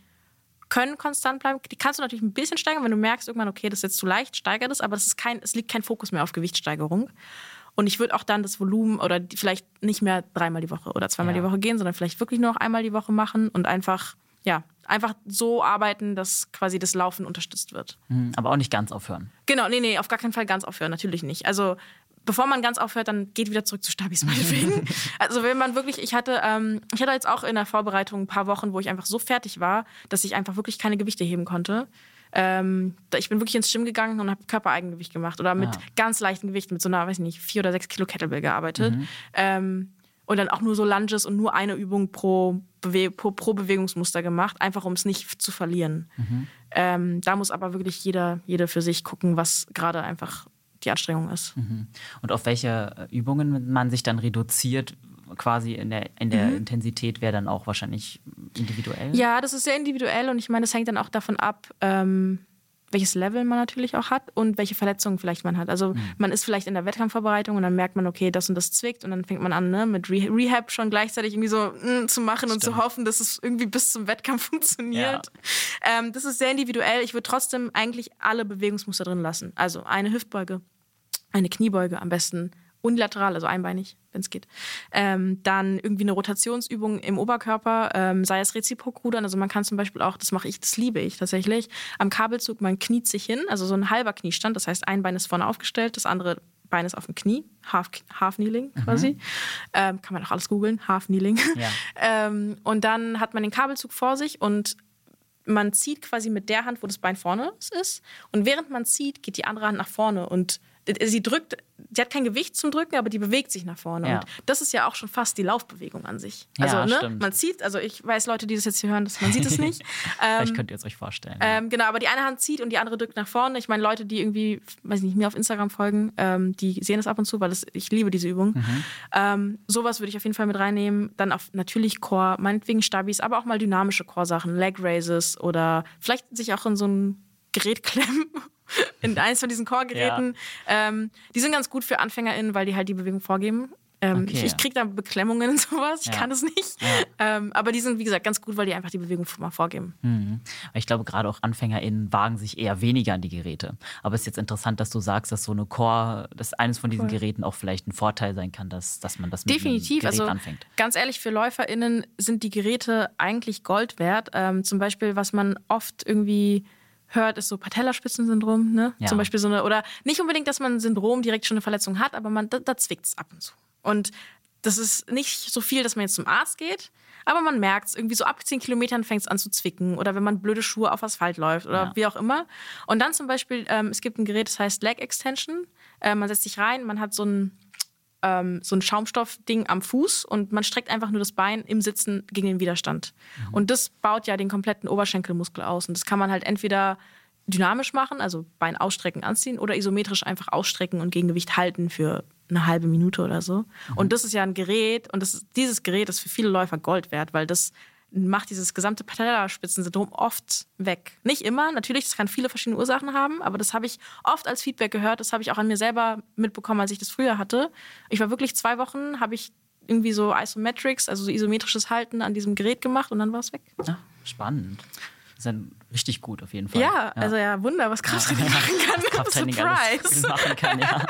können konstant bleiben. Die kannst du natürlich ein bisschen steigern, wenn du merkst irgendwann, okay, das ist jetzt zu leicht, steiger das, aber ist kein, es liegt kein Fokus mehr auf Gewichtssteigerung. Und ich würde auch dann das Volumen oder vielleicht nicht mehr dreimal die Woche oder zweimal ja. die Woche gehen, sondern vielleicht wirklich nur noch einmal die Woche machen und einfach, ja, einfach so arbeiten, dass quasi das Laufen unterstützt wird. Mhm, aber auch nicht ganz aufhören. Genau, nee, nee, auf gar keinen Fall ganz aufhören, natürlich nicht. Also bevor man ganz aufhört, dann geht wieder zurück zu Stabis meinetwegen. also wenn man wirklich, ich hatte, ähm, ich hatte jetzt auch in der Vorbereitung ein paar Wochen, wo ich einfach so fertig war, dass ich einfach wirklich keine Gewichte heben konnte. Ähm, ich bin wirklich ins Gym gegangen und habe Körpereigengewicht gemacht oder mit ja. ganz leichten Gewichten, mit so einer, weiß nicht, vier oder sechs Kilo Kettlebell gearbeitet. Mhm. Ähm, und dann auch nur so Lunges und nur eine Übung pro, Bewe pro, pro Bewegungsmuster gemacht, einfach um es nicht zu verlieren. Mhm. Ähm, da muss aber wirklich jeder, jeder für sich gucken, was gerade einfach die Anstrengung ist. Mhm. Und auf welche Übungen man sich dann reduziert, quasi in der, in der mhm. Intensität wäre dann auch wahrscheinlich individuell? Ja, das ist sehr individuell und ich meine, das hängt dann auch davon ab, ähm, welches Level man natürlich auch hat und welche Verletzungen vielleicht man hat. Also mhm. man ist vielleicht in der Wettkampfvorbereitung und dann merkt man, okay, das und das zwickt und dann fängt man an, ne, mit Re Rehab schon gleichzeitig irgendwie so mm, zu machen Stimmt. und zu hoffen, dass es irgendwie bis zum Wettkampf funktioniert. Ja. Ähm, das ist sehr individuell. Ich würde trotzdem eigentlich alle Bewegungsmuster drin lassen. Also eine Hüftbeuge, eine Kniebeuge am besten unilateral, also einbeinig, wenn es geht. Ähm, dann irgendwie eine Rotationsübung im Oberkörper, ähm, sei es Reziprokrudern. Also man kann zum Beispiel auch, das mache ich, das liebe ich tatsächlich, am Kabelzug, man kniet sich hin, also so ein halber Kniestand. Das heißt, ein Bein ist vorne aufgestellt, das andere Bein ist auf dem Knie, Half, half Kneeling mhm. quasi. Mhm. Ähm, kann man auch alles googeln, Half Kneeling. Ja. ähm, und dann hat man den Kabelzug vor sich und man zieht quasi mit der Hand, wo das Bein vorne ist. Und während man zieht, geht die andere Hand nach vorne. Und sie drückt, sie hat kein Gewicht zum Drücken, aber die bewegt sich nach vorne. Ja. Und das ist ja auch schon fast die Laufbewegung an sich. Also, ja, ne, stimmt. man zieht, also ich weiß Leute, die das jetzt hier hören, dass man sieht es nicht. Vielleicht ähm, könnt ihr es euch vorstellen. Ähm, genau, aber die eine Hand zieht und die andere drückt nach vorne. Ich meine, Leute, die irgendwie, weiß nicht, mir auf Instagram folgen, ähm, die sehen das ab und zu, weil das, ich liebe diese Übung. Mhm. Ähm, sowas würde ich auf jeden Fall mit reinnehmen. Dann auf natürlich Core, meinetwegen Stabis, aber auch mal dynamische Core-Sachen, Leg Raises oder vielleicht sich auch in so ein Gerät klemmen in eins von diesen Core-Geräten. Ja. Ähm, die sind ganz gut für AnfängerInnen, weil die halt die Bewegung vorgeben. Ähm, okay, ich, ich kriege da Beklemmungen und sowas, ich ja. kann es nicht. Ja. Ähm, aber die sind, wie gesagt, ganz gut, weil die einfach die Bewegung mal vorgeben. Mhm. Ich glaube, gerade auch AnfängerInnen wagen sich eher weniger an die Geräte. Aber es ist jetzt interessant, dass du sagst, dass so eine Core, dass eines von diesen cool. Geräten auch vielleicht ein Vorteil sein kann, dass, dass man das mit Definitiv. Gerät also, anfängt. Ganz ehrlich, für LäuferInnen sind die Geräte eigentlich Gold wert. Ähm, zum Beispiel, was man oft irgendwie hört, ist so Patellaspitzensyndrom, ne? Ja. Zum Beispiel so eine, oder nicht unbedingt, dass man ein Syndrom direkt schon eine Verletzung hat, aber man, da, da zwickt es ab und zu. Und das ist nicht so viel, dass man jetzt zum Arzt geht, aber man merkt es, irgendwie so ab 10 Kilometern fängt es an zu zwicken oder wenn man blöde Schuhe auf Asphalt läuft oder ja. wie auch immer. Und dann zum Beispiel, ähm, es gibt ein Gerät, das heißt Leg Extension. Äh, man setzt sich rein, man hat so ein ähm, so ein Schaumstoffding am Fuß und man streckt einfach nur das Bein im Sitzen gegen den Widerstand. Mhm. Und das baut ja den kompletten Oberschenkelmuskel aus. Und das kann man halt entweder dynamisch machen, also Bein ausstrecken, anziehen, oder isometrisch einfach ausstrecken und Gegengewicht halten für eine halbe Minute oder so. Mhm. Und das ist ja ein Gerät und das, dieses Gerät ist für viele Läufer Gold wert, weil das macht dieses gesamte Patellaspitzensyndrom oft weg. Nicht immer, natürlich, das kann viele verschiedene Ursachen haben, aber das habe ich oft als Feedback gehört. Das habe ich auch an mir selber mitbekommen, als ich das früher hatte. Ich war wirklich zwei Wochen, habe ich irgendwie so Isometrics, also so isometrisches Halten an diesem Gerät gemacht und dann war es weg. Ja, spannend. Das ist dann richtig gut auf jeden Fall. Ja, ja. also ja, Wunder, was Krafttraining ja. machen kann. Krafttraining Surprise. machen kann, ja.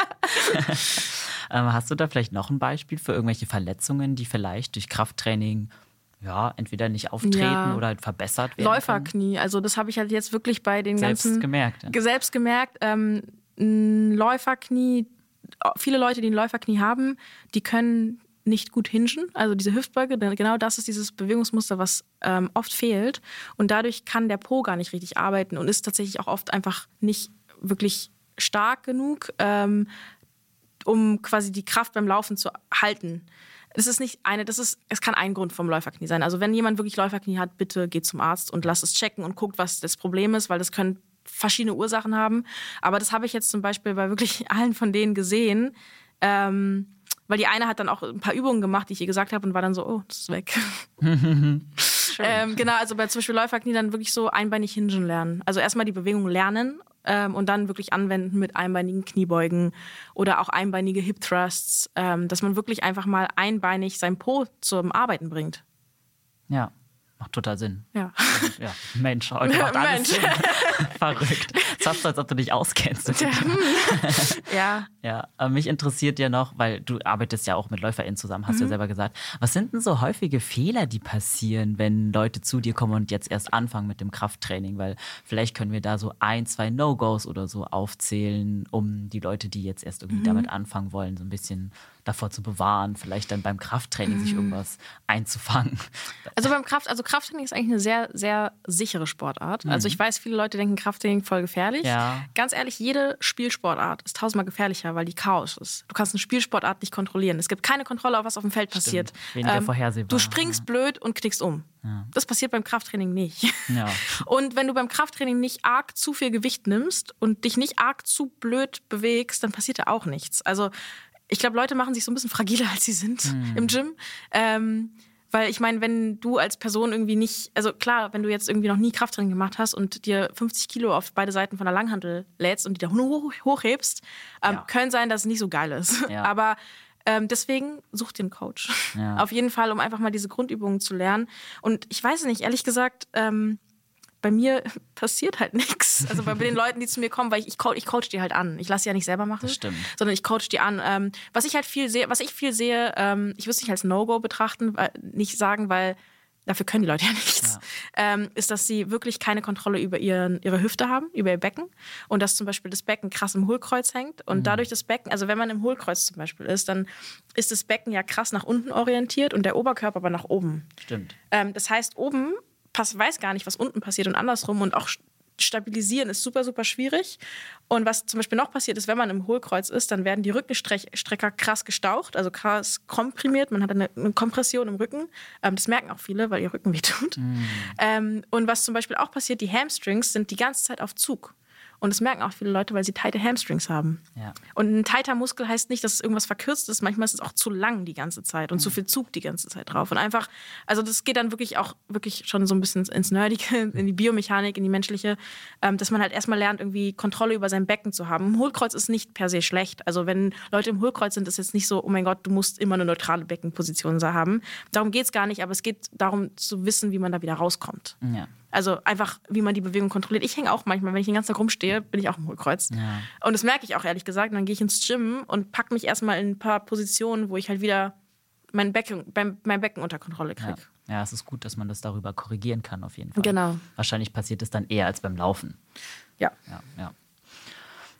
ähm, hast du da vielleicht noch ein Beispiel für irgendwelche Verletzungen, die vielleicht durch Krafttraining ja, entweder nicht auftreten ja. oder halt verbessert werden. Läuferknie, können. also das habe ich halt jetzt wirklich bei den selbst ganzen. Gemerkt, ja. Selbst gemerkt. Ähm, Läuferknie, viele Leute, die ein Läuferknie haben, die können nicht gut hingen, also diese Hüftbeuge, genau das ist dieses Bewegungsmuster, was ähm, oft fehlt. Und dadurch kann der Po gar nicht richtig arbeiten und ist tatsächlich auch oft einfach nicht wirklich stark genug, ähm, um quasi die Kraft beim Laufen zu halten. Es ist nicht eine, das ist, es kann ein Grund vom Läuferknie sein. Also wenn jemand wirklich Läuferknie hat, bitte geht zum Arzt und lasst es checken und guckt, was das Problem ist, weil das können verschiedene Ursachen haben. Aber das habe ich jetzt zum Beispiel bei wirklich allen von denen gesehen. Ähm, weil die eine hat dann auch ein paar Übungen gemacht, die ich ihr gesagt habe und war dann so, oh, das ist weg. ähm, genau, also bei zum Beispiel Läuferknie dann wirklich so einbeinig hingen lernen. Also erstmal die Bewegung lernen ähm, und dann wirklich anwenden mit einbeinigen Kniebeugen oder auch einbeinige Hip Thrusts, ähm, dass man wirklich einfach mal einbeinig sein Po zum Arbeiten bringt. Ja. Macht total Sinn. Ja. Also, ja. Mensch, heute macht alles Mensch. Sinn. Verrückt. Es hast du, als ob du dich auskennst. ja. Ja, aber mich interessiert ja noch, weil du arbeitest ja auch mit LäuferInnen zusammen, hast mhm. ja selber gesagt. Was sind denn so häufige Fehler, die passieren, wenn Leute zu dir kommen und jetzt erst anfangen mit dem Krafttraining? Weil vielleicht können wir da so ein, zwei No-Gos oder so aufzählen, um die Leute, die jetzt erst irgendwie mhm. damit anfangen wollen, so ein bisschen davor zu bewahren, vielleicht dann beim Krafttraining sich mhm. irgendwas einzufangen. Also beim Kraft, also Krafttraining ist eigentlich eine sehr, sehr sichere Sportart. Mhm. Also ich weiß, viele Leute denken Krafttraining voll gefährlich. Ja. Ganz ehrlich, jede Spielsportart ist tausendmal gefährlicher, weil die Chaos ist. Du kannst eine Spielsportart nicht kontrollieren. Es gibt keine Kontrolle, auf was auf dem Feld passiert. Weniger ähm, vorhersehbar. Du springst blöd und knickst um. Ja. Das passiert beim Krafttraining nicht. Ja. Und wenn du beim Krafttraining nicht arg zu viel Gewicht nimmst und dich nicht arg zu blöd bewegst, dann passiert da auch nichts. Also ich glaube, Leute machen sich so ein bisschen fragiler, als sie sind mhm. im Gym. Ähm, weil ich meine, wenn du als Person irgendwie nicht, also klar, wenn du jetzt irgendwie noch nie Krafttraining gemacht hast und dir 50 Kilo auf beide Seiten von der Langhantel lädst und die da hoch, hochhebst, ähm, ja. können sein, dass es nicht so geil ist. Ja. Aber ähm, deswegen such dir einen Coach. Ja. Auf jeden Fall, um einfach mal diese Grundübungen zu lernen. Und ich weiß nicht, ehrlich gesagt, ähm, bei mir passiert halt nichts. Also bei den Leuten, die zu mir kommen, weil ich, ich, coach, ich coach die halt an. Ich lasse sie ja nicht selber machen, das stimmt. sondern ich coach die an. Ähm, was ich halt viel sehe, was ich viel sehe, ähm, ich würde es nicht als No-Go betrachten, weil, nicht sagen, weil dafür können die Leute ja nichts, ja. Ähm, ist, dass sie wirklich keine Kontrolle über ihren, ihre Hüfte haben, über ihr Becken und dass zum Beispiel das Becken krass im Hohlkreuz hängt und mhm. dadurch das Becken, also wenn man im Hohlkreuz zum Beispiel ist, dann ist das Becken ja krass nach unten orientiert und der Oberkörper aber nach oben. Stimmt. Ähm, das heißt, oben weiß gar nicht, was unten passiert und andersrum und auch stabilisieren ist super, super schwierig. Und was zum Beispiel noch passiert ist, wenn man im Hohlkreuz ist, dann werden die Rückenstrecker krass gestaucht, also krass komprimiert. Man hat eine, eine Kompression im Rücken. Ähm, das merken auch viele, weil ihr Rücken wehtut. Mm. Ähm, und was zum Beispiel auch passiert, die Hamstrings sind die ganze Zeit auf Zug. Und das merken auch viele Leute, weil sie tighte Hamstrings haben. Ja. Und ein tighter Muskel heißt nicht, dass es irgendwas verkürzt ist. Manchmal ist es auch zu lang die ganze Zeit und mhm. zu viel Zug die ganze Zeit drauf. Und einfach, also das geht dann wirklich auch wirklich schon so ein bisschen ins Nerdige, in die Biomechanik, in die menschliche, ähm, dass man halt erstmal lernt, irgendwie Kontrolle über sein Becken zu haben. Ein Hohlkreuz ist nicht per se schlecht. Also wenn Leute im Hohlkreuz sind, ist jetzt nicht so, oh mein Gott, du musst immer eine neutrale Beckenposition haben. Darum geht es gar nicht, aber es geht darum zu wissen, wie man da wieder rauskommt. Ja. Also einfach, wie man die Bewegung kontrolliert. Ich hänge auch manchmal, wenn ich den ganzen Tag rumstehe, bin ich auch im Hohlkreuz. Ja. Und das merke ich auch ehrlich gesagt. Und dann gehe ich ins Gym und packe mich erstmal in ein paar Positionen, wo ich halt wieder mein Becken, mein Becken unter Kontrolle kriege. Ja. ja, es ist gut, dass man das darüber korrigieren kann, auf jeden Fall. Genau. Wahrscheinlich passiert es dann eher als beim Laufen. Ja. Ja, ja.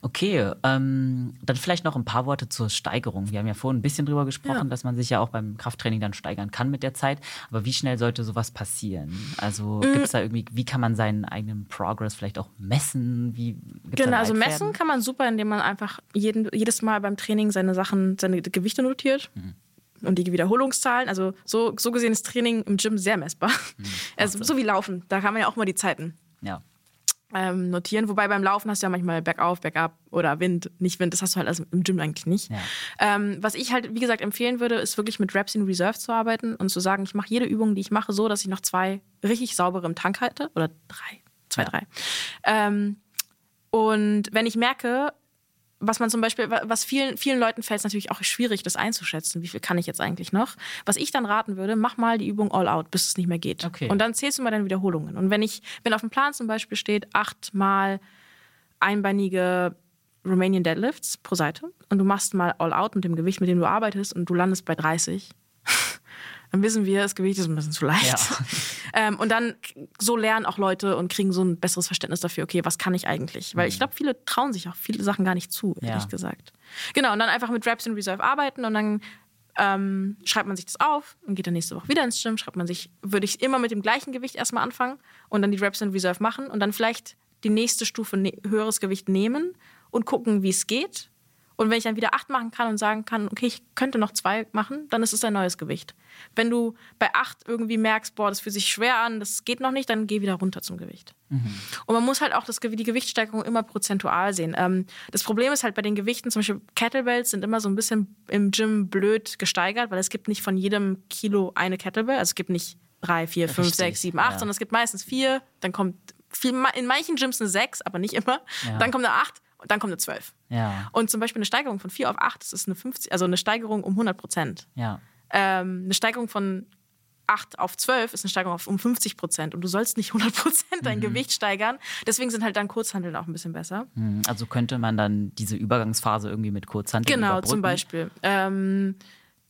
Okay, ähm, dann vielleicht noch ein paar Worte zur Steigerung. Wir haben ja vorhin ein bisschen drüber gesprochen, ja. dass man sich ja auch beim Krafttraining dann steigern kann mit der Zeit. Aber wie schnell sollte sowas passieren? Also mhm. gibt es da irgendwie, wie kann man seinen eigenen Progress vielleicht auch messen? Wie, genau, also messen kann man super, indem man einfach jeden, jedes Mal beim Training seine Sachen, seine Gewichte notiert. Mhm und die Wiederholungszahlen. Also so, so gesehen ist Training im Gym sehr messbar. Mhm, also, so wie Laufen, da kann man ja auch mal die Zeiten. Ja ähm, notieren. Wobei beim Laufen hast du ja manchmal Bergauf, Bergab oder Wind, nicht Wind. Das hast du halt also im Gym eigentlich nicht. Ja. Ähm, was ich halt, wie gesagt, empfehlen würde, ist wirklich mit Reps in Reserve zu arbeiten und zu sagen, ich mache jede Übung, die ich mache, so, dass ich noch zwei richtig saubere im Tank halte. Oder drei, zwei, ja. drei. Ähm, und wenn ich merke, was man zum Beispiel, was vielen, vielen Leuten fällt es natürlich auch schwierig, das einzuschätzen. Wie viel kann ich jetzt eigentlich noch? Was ich dann raten würde, mach mal die Übung all out, bis es nicht mehr geht. Okay. Und dann zählst du mal deine Wiederholungen. Und wenn ich, wenn auf dem Plan zum Beispiel steht, achtmal einbeinige Romanian Deadlifts pro Seite und du machst mal all out mit dem Gewicht, mit dem du arbeitest und du landest bei 30, dann wissen wir, das Gewicht ist ein bisschen zu leicht. Ja. ähm, und dann so lernen auch Leute und kriegen so ein besseres Verständnis dafür, okay, was kann ich eigentlich? Weil ich mhm. glaube, viele trauen sich auch viele Sachen gar nicht zu, ehrlich ja. gesagt. Genau, und dann einfach mit Reps in Reserve arbeiten und dann ähm, schreibt man sich das auf und geht dann nächste Woche wieder ins Gym, schreibt man sich, würde ich immer mit dem gleichen Gewicht erstmal anfangen und dann die Reps in Reserve machen und dann vielleicht die nächste Stufe ne höheres Gewicht nehmen und gucken, wie es geht und wenn ich dann wieder acht machen kann und sagen kann, okay, ich könnte noch zwei machen, dann ist es ein neues Gewicht. Wenn du bei acht irgendwie merkst, boah, das fühlt sich schwer an, das geht noch nicht, dann geh wieder runter zum Gewicht. Mhm. Und man muss halt auch das, die Gewichtssteigerung immer prozentual sehen. Ähm, das Problem ist halt bei den Gewichten, zum Beispiel Kettlebells sind immer so ein bisschen im Gym blöd gesteigert, weil es gibt nicht von jedem Kilo eine Kettlebell. Also es gibt nicht drei, vier, fünf, Richtig. sechs, sieben, acht, ja. sondern es gibt meistens vier, dann kommt viel, in manchen Gyms eine sechs, aber nicht immer. Ja. Dann kommt eine acht und dann kommt eine 12. Ja. Und zum Beispiel eine Steigerung von 4 auf 8, das ist eine 50, also eine Steigerung um 100 Prozent. Ja. Ähm, eine Steigerung von 8 auf 12 ist eine Steigerung auf um 50 Prozent. Und du sollst nicht 100 Prozent dein mhm. Gewicht steigern. Deswegen sind halt dann Kurzhandeln auch ein bisschen besser. Mhm. Also könnte man dann diese Übergangsphase irgendwie mit Kurzhandeln Genau, zum Beispiel. Ähm,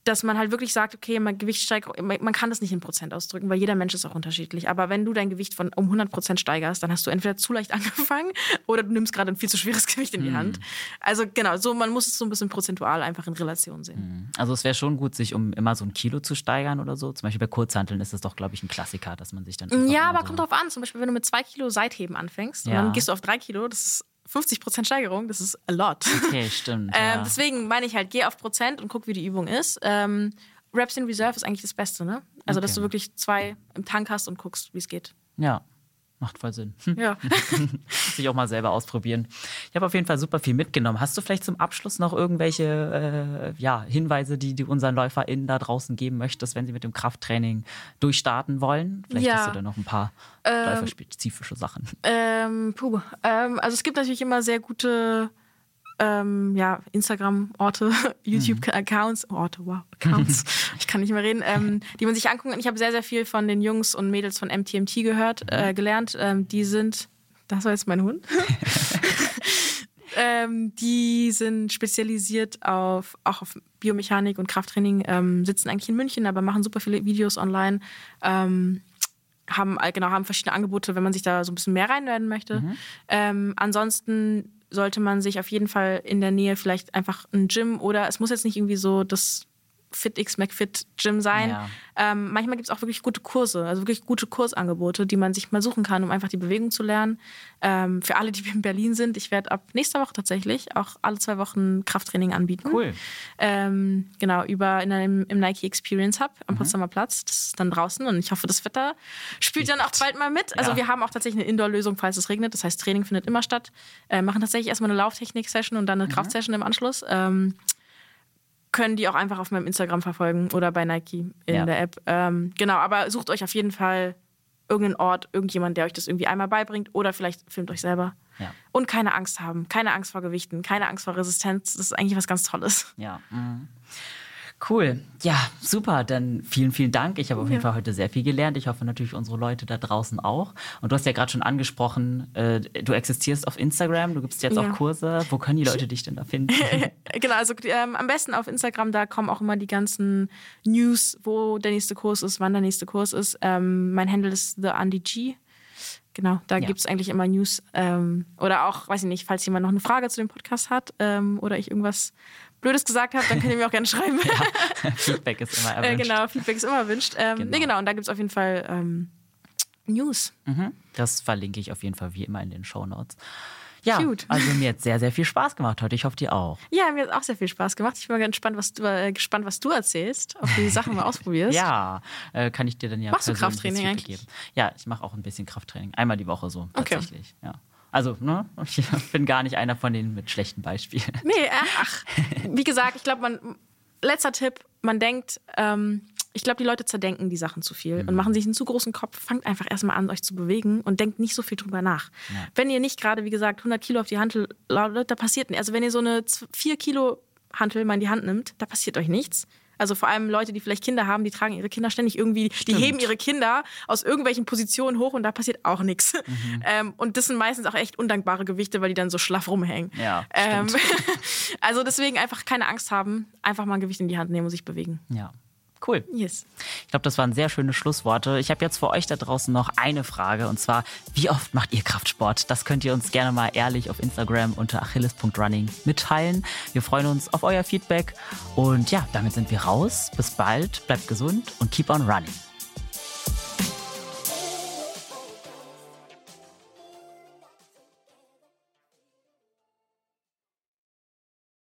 dass man halt wirklich sagt, okay, mein Gewicht steigt, man kann das nicht in Prozent ausdrücken, weil jeder Mensch ist auch unterschiedlich. Aber wenn du dein Gewicht von um 100 Prozent steigerst, dann hast du entweder zu leicht angefangen oder du nimmst gerade ein viel zu schweres Gewicht in die hm. Hand. Also genau, so man muss es so ein bisschen prozentual einfach in Relation sehen. Hm. Also es wäre schon gut, sich um immer so ein Kilo zu steigern oder so. Zum Beispiel bei Kurzhanteln ist das doch, glaube ich, ein Klassiker, dass man sich dann. Ja, aber so kommt drauf an. Zum Beispiel, wenn du mit zwei Kilo Seitheben anfängst ja. und dann gehst du auf drei Kilo, das ist 50% Steigerung, das ist a lot. Okay, stimmt. ähm, ja. Deswegen meine ich halt, geh auf Prozent und guck, wie die Übung ist. Ähm, Reps in Reserve ist eigentlich das Beste, ne? Also, okay. dass du wirklich zwei im Tank hast und guckst, wie es geht. Ja, macht voll Sinn. Ja. Sich auch mal selber ausprobieren. Ich habe auf jeden Fall super viel mitgenommen. Hast du vielleicht zum Abschluss noch irgendwelche äh, ja, Hinweise, die du unseren LäuferInnen da draußen geben möchtest, wenn sie mit dem Krafttraining durchstarten wollen? Vielleicht ja. hast du da noch ein paar ähm, läuferspezifische Sachen. Ähm, puh. Ähm, also es gibt natürlich immer sehr gute ähm, ja, Instagram-Orte, YouTube-Accounts, Orte, wow, Accounts, ich kann nicht mehr reden, ähm, die man sich angucken kann. Ich habe sehr, sehr viel von den Jungs und Mädels von MTMT gehört, äh, gelernt. Ähm, die sind, das war jetzt mein Hund. ähm, die sind spezialisiert auf auch auf Biomechanik und Krafttraining, ähm, sitzen eigentlich in München, aber machen super viele Videos online. Ähm, haben genau haben verschiedene Angebote, wenn man sich da so ein bisschen mehr reinwerden möchte. Mhm. Ähm, ansonsten sollte man sich auf jeden Fall in der Nähe vielleicht einfach ein Gym oder es muss jetzt nicht irgendwie so das FitX McFit Gym sein. Ja. Ähm, manchmal gibt es auch wirklich gute Kurse, also wirklich gute Kursangebote, die man sich mal suchen kann, um einfach die Bewegung zu lernen. Ähm, für alle, die in Berlin sind, ich werde ab nächster Woche tatsächlich auch alle zwei Wochen Krafttraining anbieten. Cool. Ähm, genau, über in einem, im Nike Experience Hub am mhm. Potsdamer Platz. Das ist dann draußen und ich hoffe, das Wetter spielt dann auch bald mal mit. Also ja. wir haben auch tatsächlich eine Indoor-Lösung, falls es regnet. Das heißt, Training findet immer statt. Äh, machen tatsächlich erstmal eine Lauftechnik-Session und dann eine mhm. Kraftsession im Anschluss. Können die auch einfach auf meinem Instagram verfolgen oder bei Nike in ja. der App. Ähm, genau, aber sucht euch auf jeden Fall irgendeinen Ort, irgendjemand, der euch das irgendwie einmal beibringt oder vielleicht filmt euch selber. Ja. Und keine Angst haben, keine Angst vor Gewichten, keine Angst vor Resistenz. Das ist eigentlich was ganz Tolles. Ja. Mhm. Cool. Ja, super. Dann vielen, vielen Dank. Ich habe auf jeden Fall heute sehr viel gelernt. Ich hoffe natürlich unsere Leute da draußen auch. Und du hast ja gerade schon angesprochen, äh, du existierst auf Instagram, du gibst jetzt ja. auch Kurse. Wo können die Leute dich denn da finden? genau, also ähm, am besten auf Instagram, da kommen auch immer die ganzen News, wo der nächste Kurs ist, wann der nächste Kurs ist. Ähm, mein Handle ist The Andy G. Genau, da ja. gibt es eigentlich immer News. Ähm, oder auch, weiß ich nicht, falls jemand noch eine Frage zu dem Podcast hat ähm, oder ich irgendwas Blödes gesagt habe, dann könnt ihr mir auch gerne schreiben. ja, Feedback ist immer erwünscht. Äh, genau, Feedback ist immer erwünscht. Ähm, genau. Nee, genau, und da gibt es auf jeden Fall ähm, News. Mhm. Das verlinke ich auf jeden Fall wie immer in den Show Notes. Ja, Cute. also mir hat sehr, sehr viel Spaß gemacht heute. Ich hoffe, dir auch. Ja, mir hat auch sehr viel Spaß gemacht. Ich bin mal gespannt, was du, äh, gespannt, was du erzählst, ob du die Sachen mal ausprobierst. ja, äh, kann ich dir dann ja Machst du Krafttraining eigentlich? Geben. Ja, ich mache auch ein bisschen Krafttraining. Einmal die Woche so, tatsächlich. Okay. Ja. Also, ne, ich bin gar nicht einer von denen mit schlechten Beispielen. Nee, äh, ach, wie gesagt, ich glaube, man, letzter Tipp, man denkt, ähm, ich glaube, die Leute zerdenken die Sachen zu viel mhm. und machen sich einen zu großen Kopf. Fangt einfach erstmal an, euch zu bewegen und denkt nicht so viel drüber nach. Ja. Wenn ihr nicht gerade, wie gesagt, 100 Kilo auf die Hand lautet, da passiert nichts. Also, wenn ihr so eine 4 Kilo Hantel mal in die Hand nimmt, da passiert euch nichts. Also vor allem Leute, die vielleicht Kinder haben, die tragen ihre Kinder ständig irgendwie, Stimmt. die heben ihre Kinder aus irgendwelchen Positionen hoch und da passiert auch nichts. Mhm. Ähm, und das sind meistens auch echt undankbare Gewichte, weil die dann so schlaff rumhängen. Ja, ähm, also deswegen einfach keine Angst haben, einfach mal ein Gewicht in die Hand nehmen und sich bewegen. Ja. Cool. Yes. Ich glaube, das waren sehr schöne Schlussworte. Ich habe jetzt für euch da draußen noch eine Frage und zwar, wie oft macht ihr Kraftsport? Das könnt ihr uns gerne mal ehrlich auf Instagram unter achilles.running mitteilen. Wir freuen uns auf euer Feedback und ja, damit sind wir raus. Bis bald, bleibt gesund und keep on running.